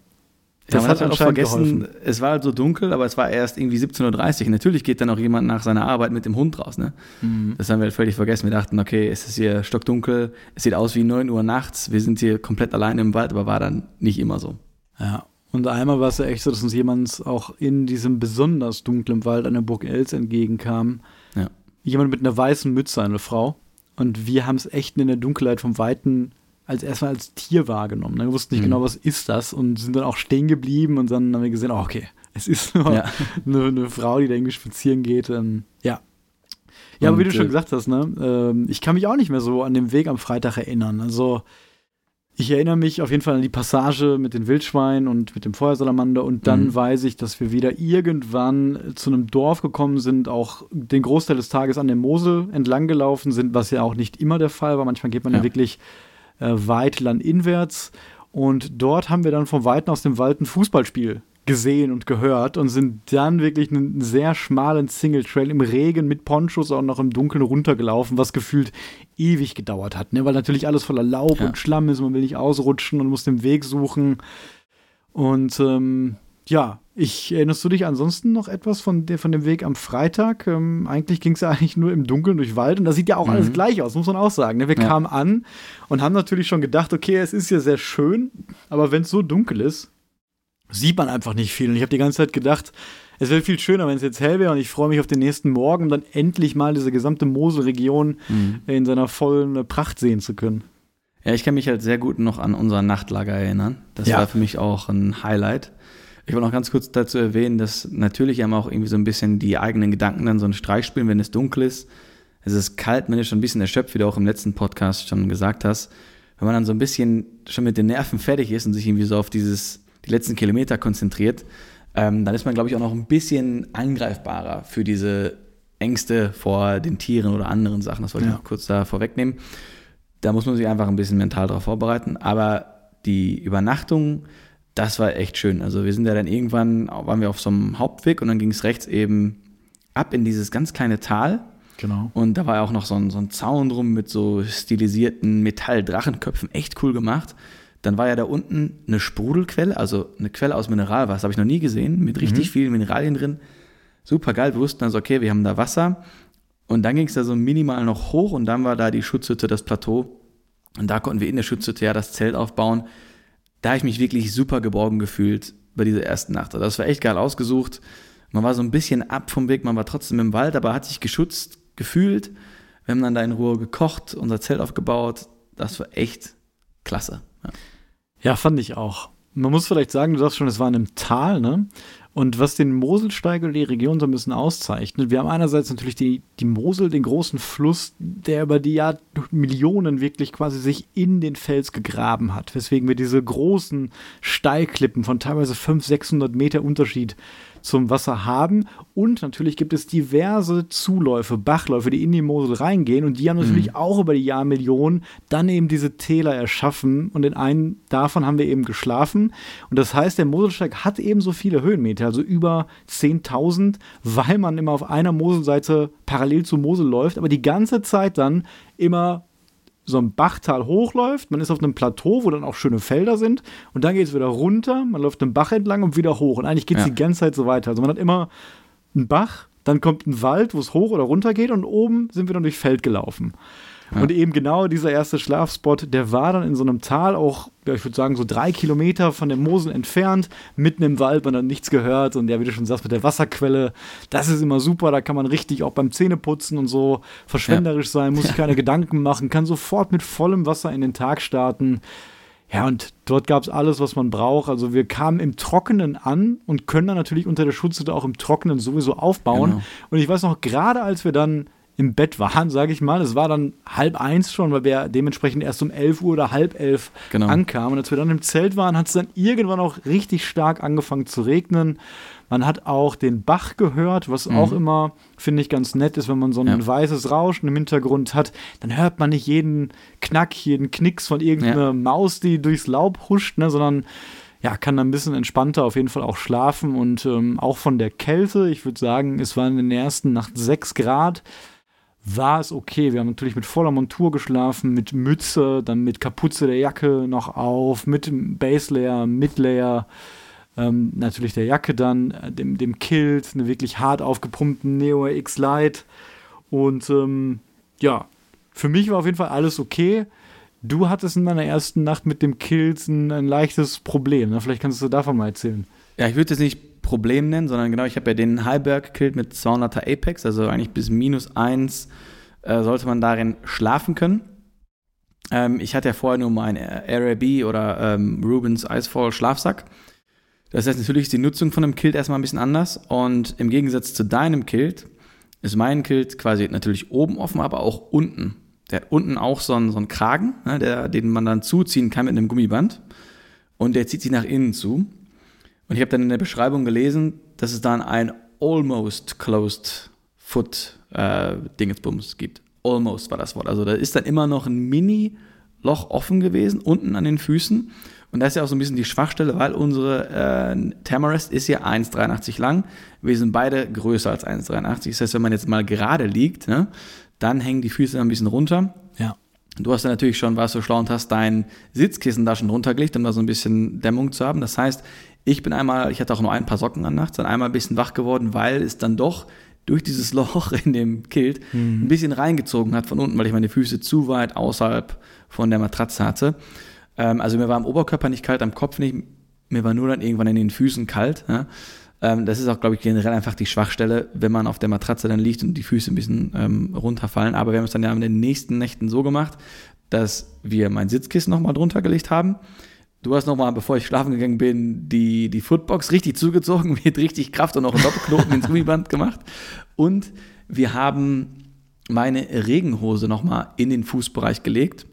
das ja, hat, hat auch vergessen, geholfen. es war halt so dunkel, aber es war erst irgendwie 17.30 Uhr. Natürlich geht dann auch jemand nach seiner Arbeit mit dem Hund raus. Ne? Mhm. Das haben wir halt völlig vergessen. Wir dachten, okay, es ist hier stockdunkel, es sieht aus wie 9 Uhr nachts, wir sind hier komplett alleine im Wald, aber war dann nicht immer so. Ja, und einmal war es ja echt so, dass uns jemand auch in diesem besonders dunklen Wald an der Burg Els entgegenkam. Ja. Jemand mit einer weißen Mütze, eine Frau. Und wir haben es echt in der Dunkelheit vom Weiten als erstmal als Tier wahrgenommen. Ne? Wir wussten nicht mhm. genau, was ist das und sind dann auch stehen geblieben und dann haben wir gesehen, oh, okay, es ist nur ja. eine, eine, Frau, die da irgendwie spazieren geht. Ähm, ja. Ja, und, aber wie du schon äh, gesagt hast, ne, äh, ich kann mich auch nicht mehr so an den Weg am Freitag erinnern. Also ich erinnere mich auf jeden Fall an die Passage mit den Wildschweinen und mit dem Feuersalamander und dann mhm. weiß ich, dass wir wieder irgendwann zu einem Dorf gekommen sind, auch den Großteil des Tages an der Mosel entlang gelaufen sind, was ja auch nicht immer der Fall war. Manchmal geht man ja, ja wirklich äh, weit landinwärts. Und dort haben wir dann vom Weiten aus dem Wald ein Fußballspiel gesehen und gehört und sind dann wirklich einen sehr schmalen Single Trail im Regen mit Ponchos auch noch im Dunkeln runtergelaufen, was gefühlt ewig gedauert hat, ne? weil natürlich alles voller Laub ja. und Schlamm ist, man will nicht ausrutschen und muss den Weg suchen. Und ähm, ja, ich erinnerst du dich ansonsten noch etwas von, der, von dem Weg am Freitag? Ähm, eigentlich ging es ja eigentlich nur im Dunkeln durch Wald und da sieht ja auch mhm. alles gleich aus, muss man auch sagen. Ne? Wir ja. kamen an und haben natürlich schon gedacht, okay, es ist ja sehr schön, aber wenn es so dunkel ist, sieht man einfach nicht viel. Und ich habe die ganze Zeit gedacht, es wäre viel schöner, wenn es jetzt hell wäre und ich freue mich auf den nächsten Morgen, um dann endlich mal diese gesamte Moselregion mhm. in seiner vollen Pracht sehen zu können. Ja, ich kann mich halt sehr gut noch an unser Nachtlager erinnern. Das ja. war für mich auch ein Highlight. Ich wollte noch ganz kurz dazu erwähnen, dass natürlich haben auch irgendwie so ein bisschen die eigenen Gedanken dann so einen Streich spielen, wenn es dunkel ist. Es ist kalt, man ist schon ein bisschen erschöpft, wie du auch im letzten Podcast schon gesagt hast. Wenn man dann so ein bisschen schon mit den Nerven fertig ist und sich irgendwie so auf dieses, die letzten Kilometer konzentriert, ähm, dann ist man, glaube ich, auch noch ein bisschen angreifbarer für diese Ängste vor den Tieren oder anderen Sachen. Das wollte ja. ich noch kurz da vorwegnehmen. Da muss man sich einfach ein bisschen mental darauf vorbereiten. Aber die Übernachtung das war echt schön. Also wir sind ja dann irgendwann, waren wir auf so einem Hauptweg und dann ging es rechts eben ab in dieses ganz kleine Tal. Genau. Und da war ja auch noch so ein, so ein Zaun drum mit so stilisierten Metalldrachenköpfen. Echt cool gemacht. Dann war ja da unten eine Sprudelquelle, also eine Quelle aus Mineralwasser, habe ich noch nie gesehen, mit richtig mhm. vielen Mineralien drin. Super geil. Wir wussten also, okay, wir haben da Wasser. Und dann ging es da so minimal noch hoch und dann war da die Schutzhütte, das Plateau. Und da konnten wir in der Schutzhütte ja das Zelt aufbauen da habe ich mich wirklich super geborgen gefühlt bei dieser ersten Nacht. Also das war echt geil ausgesucht. Man war so ein bisschen ab vom Weg, man war trotzdem im Wald, aber hat sich geschützt gefühlt. Wir haben dann da in Ruhe gekocht, unser Zelt aufgebaut. Das war echt klasse. Ja, ja fand ich auch. Man muss vielleicht sagen, du sagst schon, es war in einem Tal, ne? Und was den Moselsteig oder die Region so ein bisschen auszeichnet, wir haben einerseits natürlich die, die Mosel, den großen Fluss, der über die Jahr Millionen wirklich quasi sich in den Fels gegraben hat, weswegen wir diese großen Steilklippen von teilweise 500, 600 Meter Unterschied zum Wasser haben. Und natürlich gibt es diverse Zuläufe, Bachläufe, die in die Mosel reingehen. Und die haben natürlich mhm. auch über die Jahrmillionen dann eben diese Täler erschaffen. Und in einem davon haben wir eben geschlafen. Und das heißt, der Moselsteig hat eben so viele Höhenmeter, also über 10.000, weil man immer auf einer Moselseite parallel zur Mosel läuft, aber die ganze Zeit dann immer so ein Bachtal hochläuft, man ist auf einem Plateau, wo dann auch schöne Felder sind und dann geht es wieder runter, man läuft den Bach entlang und wieder hoch und eigentlich geht es ja. die ganze Zeit so weiter. Also man hat immer einen Bach, dann kommt ein Wald, wo es hoch oder runter geht und oben sind wir dann durch Feld gelaufen. Ja. Und eben genau dieser erste Schlafspot, der war dann in so einem Tal auch, ja, ich würde sagen, so drei Kilometer von der Mosel entfernt, mitten im Wald, man hat nichts gehört. Und ja, wie du schon sagst, mit der Wasserquelle, das ist immer super, da kann man richtig auch beim Zähneputzen und so verschwenderisch ja. sein, muss sich keine Gedanken machen, kann sofort mit vollem Wasser in den Tag starten. Ja, und dort gab es alles, was man braucht. Also wir kamen im Trockenen an und können dann natürlich unter der Schutzhütte auch im Trockenen sowieso aufbauen. Genau. Und ich weiß noch, gerade als wir dann im Bett waren, sage ich mal, es war dann halb eins schon, weil wir dementsprechend erst um elf Uhr oder halb elf genau. ankamen. Und als wir dann im Zelt waren, hat es dann irgendwann auch richtig stark angefangen zu regnen. Man hat auch den Bach gehört, was mhm. auch immer, finde ich, ganz nett ist, wenn man so ein ja. weißes Rauschen im Hintergrund hat. Dann hört man nicht jeden Knack, jeden Knicks von irgendeiner ja. Maus, die durchs Laub huscht, ne, sondern ja, kann dann ein bisschen entspannter auf jeden Fall auch schlafen und ähm, auch von der Kälte. Ich würde sagen, es waren in der ersten Nacht 6 Grad. War es okay. Wir haben natürlich mit voller Montur geschlafen, mit Mütze, dann mit Kapuze der Jacke noch auf, mit Base Layer, Midlayer. Ähm, natürlich der Jacke dann, äh, dem, dem Kilt, eine wirklich hart aufgepumpten Neo X Lite. Und ähm, ja, für mich war auf jeden Fall alles okay. Du hattest in deiner ersten Nacht mit dem Kilt ein, ein leichtes Problem. Ne? Vielleicht kannst du davon mal erzählen. Ja, ich würde es nicht Problem nennen, sondern genau, ich habe ja den Highberg Kilt mit 200er Apex, also eigentlich bis minus 1 äh, sollte man darin schlafen können. Ähm, ich hatte ja vorher nur meinen RAB oder ähm, Rubens Icefall Schlafsack. Das heißt, natürlich ist die Nutzung von einem Kilt erstmal ein bisschen anders. Und im Gegensatz zu deinem Kilt ist mein Kilt quasi natürlich oben offen, aber auch unten. Der hat unten auch so einen, so einen Kragen, ne, der, den man dann zuziehen kann mit einem Gummiband. Und der zieht sich nach innen zu. Und ich habe dann in der Beschreibung gelesen, dass es dann ein almost closed foot äh, Dingensbums gibt. Almost war das Wort. Also da ist dann immer noch ein Mini-Loch offen gewesen, unten an den Füßen. Und das ist ja auch so ein bisschen die Schwachstelle, weil unsere äh, Tamarest ist ja 1,83 lang. Wir sind beide größer als 1,83. Das heißt, wenn man jetzt mal gerade liegt, ne, dann hängen die Füße ein bisschen runter. Ja. Du hast ja natürlich schon, warst so schlau und hast dein Sitzkissen da schon runtergelegt, um da so ein bisschen Dämmung zu haben. Das heißt, ich bin einmal, ich hatte auch nur ein paar Socken an nachts, dann einmal ein bisschen wach geworden, weil es dann doch durch dieses Loch in dem Kilt mhm. ein bisschen reingezogen hat von unten, weil ich meine Füße zu weit außerhalb von der Matratze hatte. Ähm, also mir war am Oberkörper nicht kalt, am Kopf nicht. Mir war nur dann irgendwann in den Füßen kalt. Ja? Ähm, das ist auch, glaube ich, generell einfach die Schwachstelle, wenn man auf der Matratze dann liegt und die Füße ein bisschen ähm, runterfallen. Aber wir haben es dann ja in den nächsten Nächten so gemacht, dass wir mein Sitzkissen nochmal drunter gelegt haben. Du hast nochmal, bevor ich schlafen gegangen bin, die, die Footbox richtig zugezogen, mit richtig Kraft und noch einen Doppelknoten ins Gummiband gemacht. Und wir haben meine Regenhose nochmal in den Fußbereich gelegt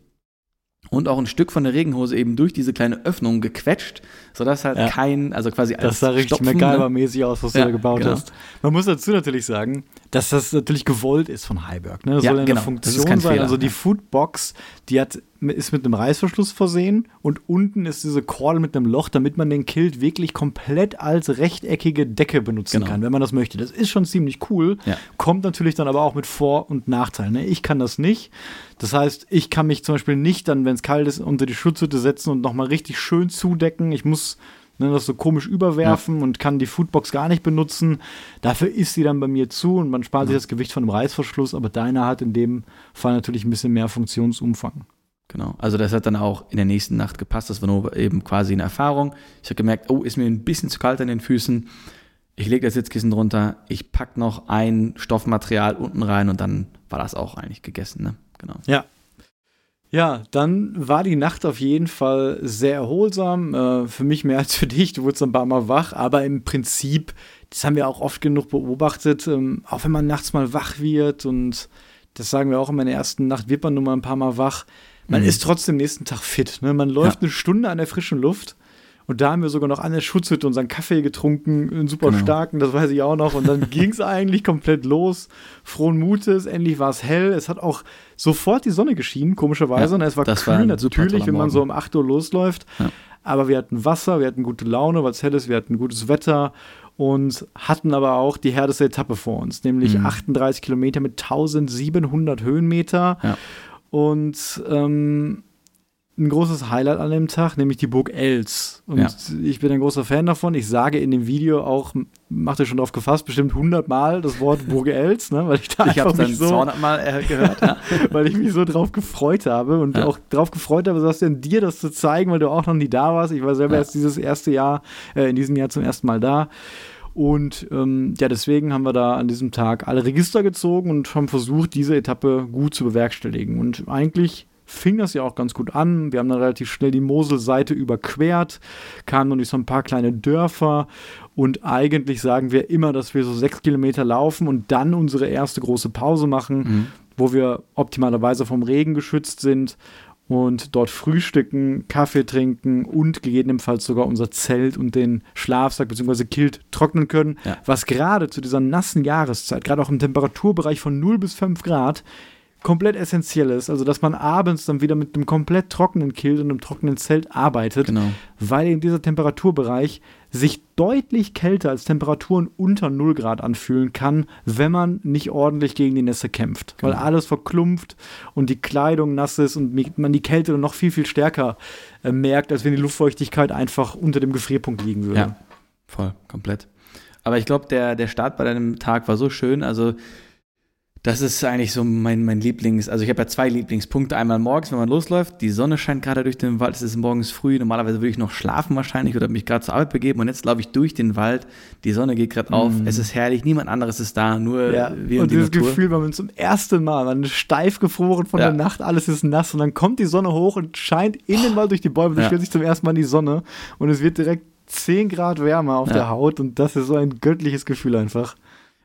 und auch ein Stück von der Regenhose eben durch diese kleine Öffnung gequetscht, sodass halt ja. kein, also quasi als Das sah richtig ne? MacGyver-mäßig aus, was ja, du da gebaut genau. hast. Man muss dazu natürlich sagen, dass das natürlich gewollt ist von Heiberg. Ne? Das ja, soll ja genau. eine Funktion sein. Fehler, also die Foodbox, die hat ist mit einem Reißverschluss versehen und unten ist diese Kordel mit einem Loch, damit man den Kilt wirklich komplett als rechteckige Decke benutzen genau. kann, wenn man das möchte. Das ist schon ziemlich cool, ja. kommt natürlich dann aber auch mit Vor- und Nachteilen. Ne? Ich kann das nicht. Das heißt, ich kann mich zum Beispiel nicht dann, wenn es kalt ist, unter die Schutzhütte setzen und nochmal richtig schön zudecken. Ich muss ne, das so komisch überwerfen ja. und kann die Foodbox gar nicht benutzen. Dafür ist sie dann bei mir zu und man spart ja. sich das Gewicht von einem Reißverschluss, aber deiner hat in dem Fall natürlich ein bisschen mehr Funktionsumfang. Genau. Also das hat dann auch in der nächsten Nacht gepasst. Das war nur eben quasi eine Erfahrung. Ich habe gemerkt, oh, ist mir ein bisschen zu kalt an den Füßen. Ich lege das Sitzkissen drunter, ich packe noch ein Stoffmaterial unten rein und dann war das auch eigentlich gegessen. Ne? Genau. Ja. Ja, dann war die Nacht auf jeden Fall sehr erholsam. Äh, für mich mehr als für dich. Du wurdest ein paar Mal wach, aber im Prinzip, das haben wir auch oft genug beobachtet, ähm, auch wenn man nachts mal wach wird und das sagen wir auch in meiner ersten Nacht, wird man nur mal ein paar Mal wach man mhm. ist trotzdem nächsten Tag fit. Ne? Man läuft ja. eine Stunde an der frischen Luft. Und da haben wir sogar noch an der Schutzhütte unseren Kaffee getrunken, einen super genau. starken, das weiß ich auch noch. Und dann ging es eigentlich komplett los. Frohen Mutes, endlich war es hell. Es hat auch sofort die Sonne geschienen, komischerweise. Ja, und es war kühl, war natürlich, wenn man so um 8 Uhr losläuft. Ja. Aber wir hatten Wasser, wir hatten gute Laune, weil es hell ist, wir hatten gutes Wetter und hatten aber auch die härteste Etappe vor uns, nämlich mhm. 38 Kilometer mit 1700 Höhenmeter. Ja. Und ähm, ein großes Highlight an dem Tag, nämlich die Burg Els. Und ja. ich bin ein großer Fan davon. Ich sage in dem Video auch, macht ihr schon drauf gefasst, bestimmt 100 Mal das Wort Burg Els, ne? weil ich da ich einfach mich so, 200 Mal äh, gehört, ja. weil ich mich so drauf gefreut habe und ja. auch drauf gefreut habe, Sebastian, dir das zu zeigen, weil du auch noch nie da warst. Ich war selber erst dieses erste Jahr, äh, in diesem Jahr zum ersten Mal da. Und ähm, ja, deswegen haben wir da an diesem Tag alle Register gezogen und haben versucht, diese Etappe gut zu bewerkstelligen. Und eigentlich fing das ja auch ganz gut an. Wir haben dann relativ schnell die Moselseite überquert, kamen dann durch so ein paar kleine Dörfer und eigentlich sagen wir immer, dass wir so sechs Kilometer laufen und dann unsere erste große Pause machen, mhm. wo wir optimalerweise vom Regen geschützt sind und dort frühstücken, Kaffee trinken und gegebenenfalls sogar unser Zelt und den Schlafsack bzw. Kilt trocknen können, ja. was gerade zu dieser nassen Jahreszeit, gerade auch im Temperaturbereich von 0 bis 5 Grad, komplett essentiell ist. Also, dass man abends dann wieder mit einem komplett trockenen Kilt und einem trockenen Zelt arbeitet, genau. weil in dieser Temperaturbereich sich deutlich kälter als Temperaturen unter 0 Grad anfühlen kann, wenn man nicht ordentlich gegen die Nässe kämpft. Genau. Weil alles verklumpft und die Kleidung nass ist und man die Kälte noch viel, viel stärker äh, merkt, als wenn die Luftfeuchtigkeit einfach unter dem Gefrierpunkt liegen würde. Ja, voll, komplett. Aber ich glaube, der, der Start bei deinem Tag war so schön. Also, das ist eigentlich so mein, mein Lieblings, also ich habe ja zwei Lieblingspunkte. Einmal morgens, wenn man losläuft, die Sonne scheint gerade durch den Wald, es ist morgens früh, normalerweise würde ich noch schlafen wahrscheinlich oder mich gerade zur Arbeit begeben und jetzt laufe ich durch den Wald, die Sonne geht gerade auf, mm. es ist herrlich, niemand anderes ist da, nur ja. wir und, und dieses die Gefühl, man zum ersten Mal, man ist steif gefroren von ja. der Nacht, alles ist nass und dann kommt die Sonne hoch und scheint in den Wald durch die Bäume, dann ja. stellt sich zum ersten Mal in die Sonne und es wird direkt 10 Grad wärmer auf ja. der Haut und das ist so ein göttliches Gefühl einfach.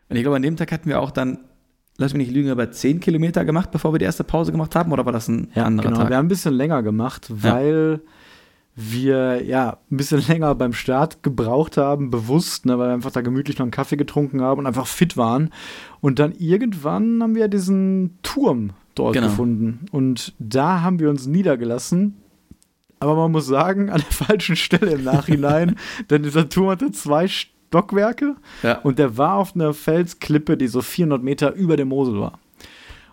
Und ich glaube, an dem Tag hatten wir auch dann lass mich nicht lügen, aber 10 Kilometer gemacht, bevor wir die erste Pause gemacht haben? Oder war das ein ja, anderer genau. Tag? Wir haben ein bisschen länger gemacht, weil ja. wir ja ein bisschen länger beim Start gebraucht haben, bewusst, ne, weil wir einfach da gemütlich noch einen Kaffee getrunken haben und einfach fit waren. Und dann irgendwann haben wir diesen Turm dort genau. gefunden. Und da haben wir uns niedergelassen. Aber man muss sagen, an der falschen Stelle im Nachhinein, denn dieser Turm hatte zwei Stunden Stockwerke ja. und der war auf einer Felsklippe, die so 400 Meter über dem Mosel war.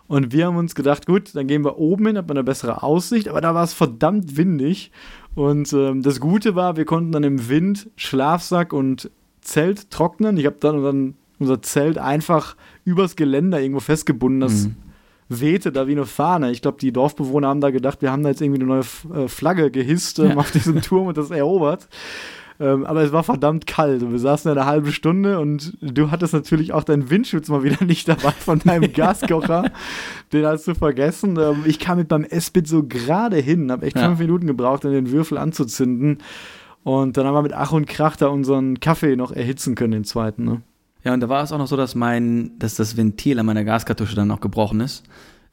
Und wir haben uns gedacht, gut, dann gehen wir oben hin, hat man eine bessere Aussicht, aber da war es verdammt windig. Und ähm, das Gute war, wir konnten dann im Wind Schlafsack und Zelt trocknen. Ich habe dann, dann unser Zelt einfach übers Geländer irgendwo festgebunden. Das mhm. wehte da wie eine Fahne. Ich glaube, die Dorfbewohner haben da gedacht, wir haben da jetzt irgendwie eine neue äh, Flagge gehisst ähm, ja. auf diesem Turm und das erobert. Ähm, aber es war verdammt kalt und wir saßen eine halbe Stunde und du hattest natürlich auch deinen Windschutz mal wieder nicht dabei von deinem Gaskocher. Den hast du vergessen. Ähm, ich kam mit meinem S-Bit so gerade hin, habe echt ja. fünf Minuten gebraucht, um den Würfel anzuzünden. Und dann haben wir mit Ach und Krach da unseren Kaffee noch erhitzen können, den zweiten. Ne? Ja, und da war es auch noch so, dass mein, dass das Ventil an meiner Gaskartusche dann noch gebrochen ist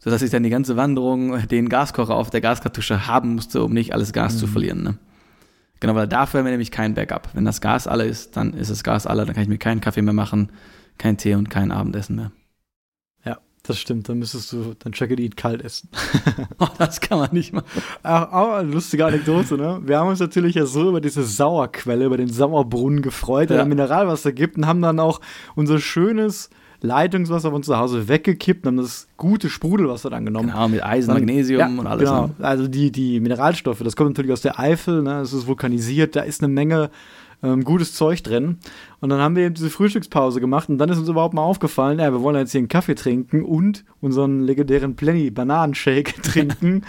sodass ich dann die ganze Wanderung den Gaskocher auf der Gaskartusche haben musste, um nicht alles Gas mhm. zu verlieren. Ne? Genau, weil dafür haben wir nämlich kein Backup. Wenn das Gas alle ist, dann ist das Gas alle, dann kann ich mir keinen Kaffee mehr machen, kein Tee und kein Abendessen mehr. Ja, das stimmt. Dann müsstest du dann Check Eat kalt essen. oh, das kann man nicht machen. Auch, auch eine lustige Anekdote, ne? Wir haben uns natürlich ja so über diese Sauerquelle, über den Sauerbrunnen gefreut, der ja. Mineralwasser gibt und haben dann auch unser schönes Leitungswasser von zu Hause weggekippt und haben das gute Sprudelwasser dann genommen. Genau, mit Eisen, Magnesium ja, und alles. Genau, ne? also die, die Mineralstoffe, das kommt natürlich aus der Eifel, ne? es ist vulkanisiert, da ist eine Menge ähm, gutes Zeug drin. Und dann haben wir eben diese Frühstückspause gemacht und dann ist uns überhaupt mal aufgefallen, ja, wir wollen jetzt hier einen Kaffee trinken und unseren legendären Plenny Bananenshake trinken.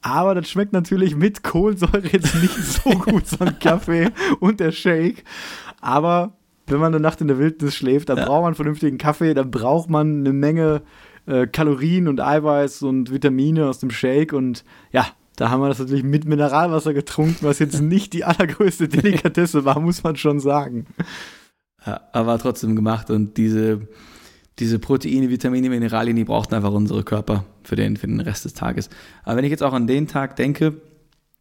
Aber das schmeckt natürlich mit Kohlensäure jetzt nicht so gut, so ein Kaffee und der Shake. Aber wenn man eine Nacht in der Wildnis schläft, dann ja. braucht man vernünftigen Kaffee, dann braucht man eine Menge äh, Kalorien und Eiweiß und Vitamine aus dem Shake und ja, da haben wir das natürlich mit Mineralwasser getrunken, was jetzt nicht die allergrößte Delikatesse war, muss man schon sagen. Ja, aber trotzdem gemacht und diese, diese Proteine, Vitamine, Mineralien, die brauchten einfach unsere Körper für den, für den Rest des Tages. Aber wenn ich jetzt auch an den Tag denke,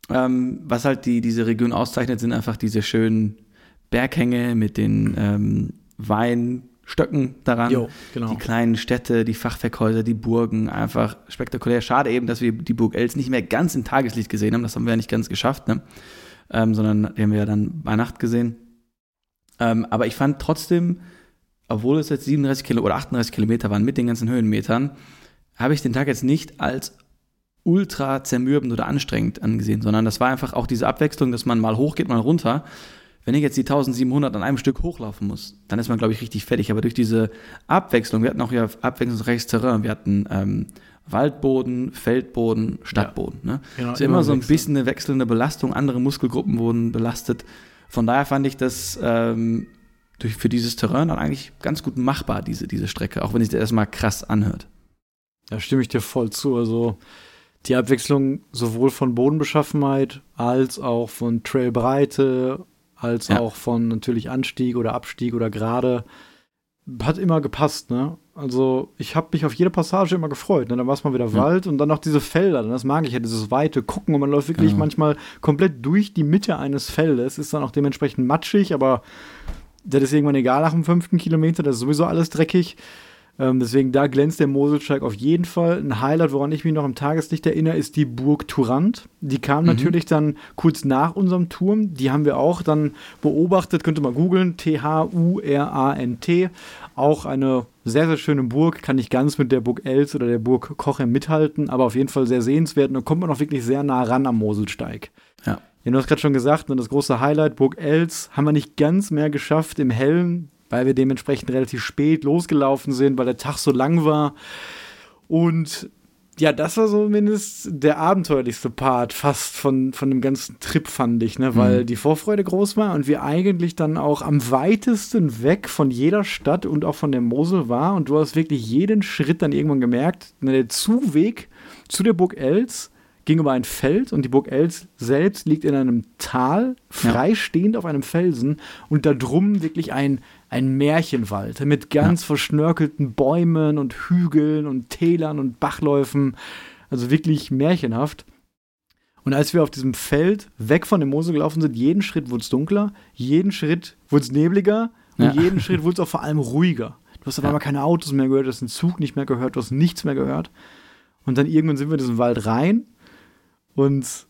ähm, was halt die, diese Region auszeichnet, sind einfach diese schönen Berghänge mit den ähm, Weinstöcken daran. Jo, genau. Die kleinen Städte, die Fachwerkhäuser, die Burgen, einfach spektakulär. Schade eben, dass wir die Burg Els nicht mehr ganz im Tageslicht gesehen haben. Das haben wir ja nicht ganz geschafft, ne? Ähm, sondern die haben wir ja dann bei Nacht gesehen. Ähm, aber ich fand trotzdem, obwohl es jetzt 37 Kilo oder 38 Kilometer waren mit den ganzen Höhenmetern, habe ich den Tag jetzt nicht als ultra zermürbend oder anstrengend angesehen, sondern das war einfach auch diese Abwechslung, dass man mal hoch geht, mal runter. Wenn ich jetzt die 1700 an einem Stück hochlaufen muss, dann ist man, glaube ich, richtig fertig. Aber durch diese Abwechslung, wir hatten auch ja abwechslungsreiches Terrain, wir hatten ähm, Waldboden, Feldboden, Stadtboden. Ja. Ne? Genau, ist immer, immer so ein bisschen eine wechselnde Belastung, andere Muskelgruppen wurden belastet. Von daher fand ich das ähm, durch, für dieses Terrain dann eigentlich ganz gut machbar, diese, diese Strecke, auch wenn es erstmal krass anhört. Da stimme ich dir voll zu. Also die Abwechslung sowohl von Bodenbeschaffenheit als auch von Trailbreite, als ja. auch von natürlich Anstieg oder Abstieg oder gerade hat immer gepasst, ne? Also ich habe mich auf jede Passage immer gefreut. Ne? Dann war es mal wieder ja. Wald und dann noch diese Felder. Das mag ich ja, dieses weite Gucken und man läuft wirklich genau. manchmal komplett durch die Mitte eines Feldes. Ist dann auch dementsprechend matschig, aber das ist irgendwann egal nach dem fünften Kilometer. Das ist sowieso alles dreckig. Ähm, deswegen da glänzt der Moselsteig auf jeden Fall. Ein Highlight, woran ich mich noch im Tageslicht erinnere, ist die Burg Turant. Die kam mhm. natürlich dann kurz nach unserem Turm. Die haben wir auch dann beobachtet. Könnt ihr mal googeln. T-H-U-R-A-N-T. Auch eine sehr, sehr schöne Burg. Kann nicht ganz mit der Burg Els oder der Burg Kochem mithalten, aber auf jeden Fall sehr sehenswert. Und da kommt man auch wirklich sehr nah ran am Moselsteig. Ja. Ja, du hast gerade schon gesagt, ne, das große Highlight, Burg Els, haben wir nicht ganz mehr geschafft im Hellen weil wir dementsprechend relativ spät losgelaufen sind, weil der Tag so lang war. Und ja, das war zumindest der abenteuerlichste Part fast von, von dem ganzen Trip, fand ich, ne? weil mhm. die Vorfreude groß war und wir eigentlich dann auch am weitesten weg von jeder Stadt und auch von der Mosel war. Und du hast wirklich jeden Schritt dann irgendwann gemerkt, ne, der Zuweg zu der Burg Els ging über ein Feld und die Burg Els selbst liegt in einem Tal, freistehend ja. auf einem Felsen und da drum wirklich ein ein Märchenwald mit ganz ja. verschnörkelten Bäumen und Hügeln und Tälern und Bachläufen. Also wirklich märchenhaft. Und als wir auf diesem Feld weg von dem Mosel gelaufen sind, jeden Schritt wurde es dunkler, jeden Schritt wurde es nebliger und ja. jeden Schritt wurde es auch vor allem ruhiger. Du hast auf einmal keine Autos mehr gehört, du hast den Zug nicht mehr gehört, du hast nichts mehr gehört. Und dann irgendwann sind wir in diesen Wald rein und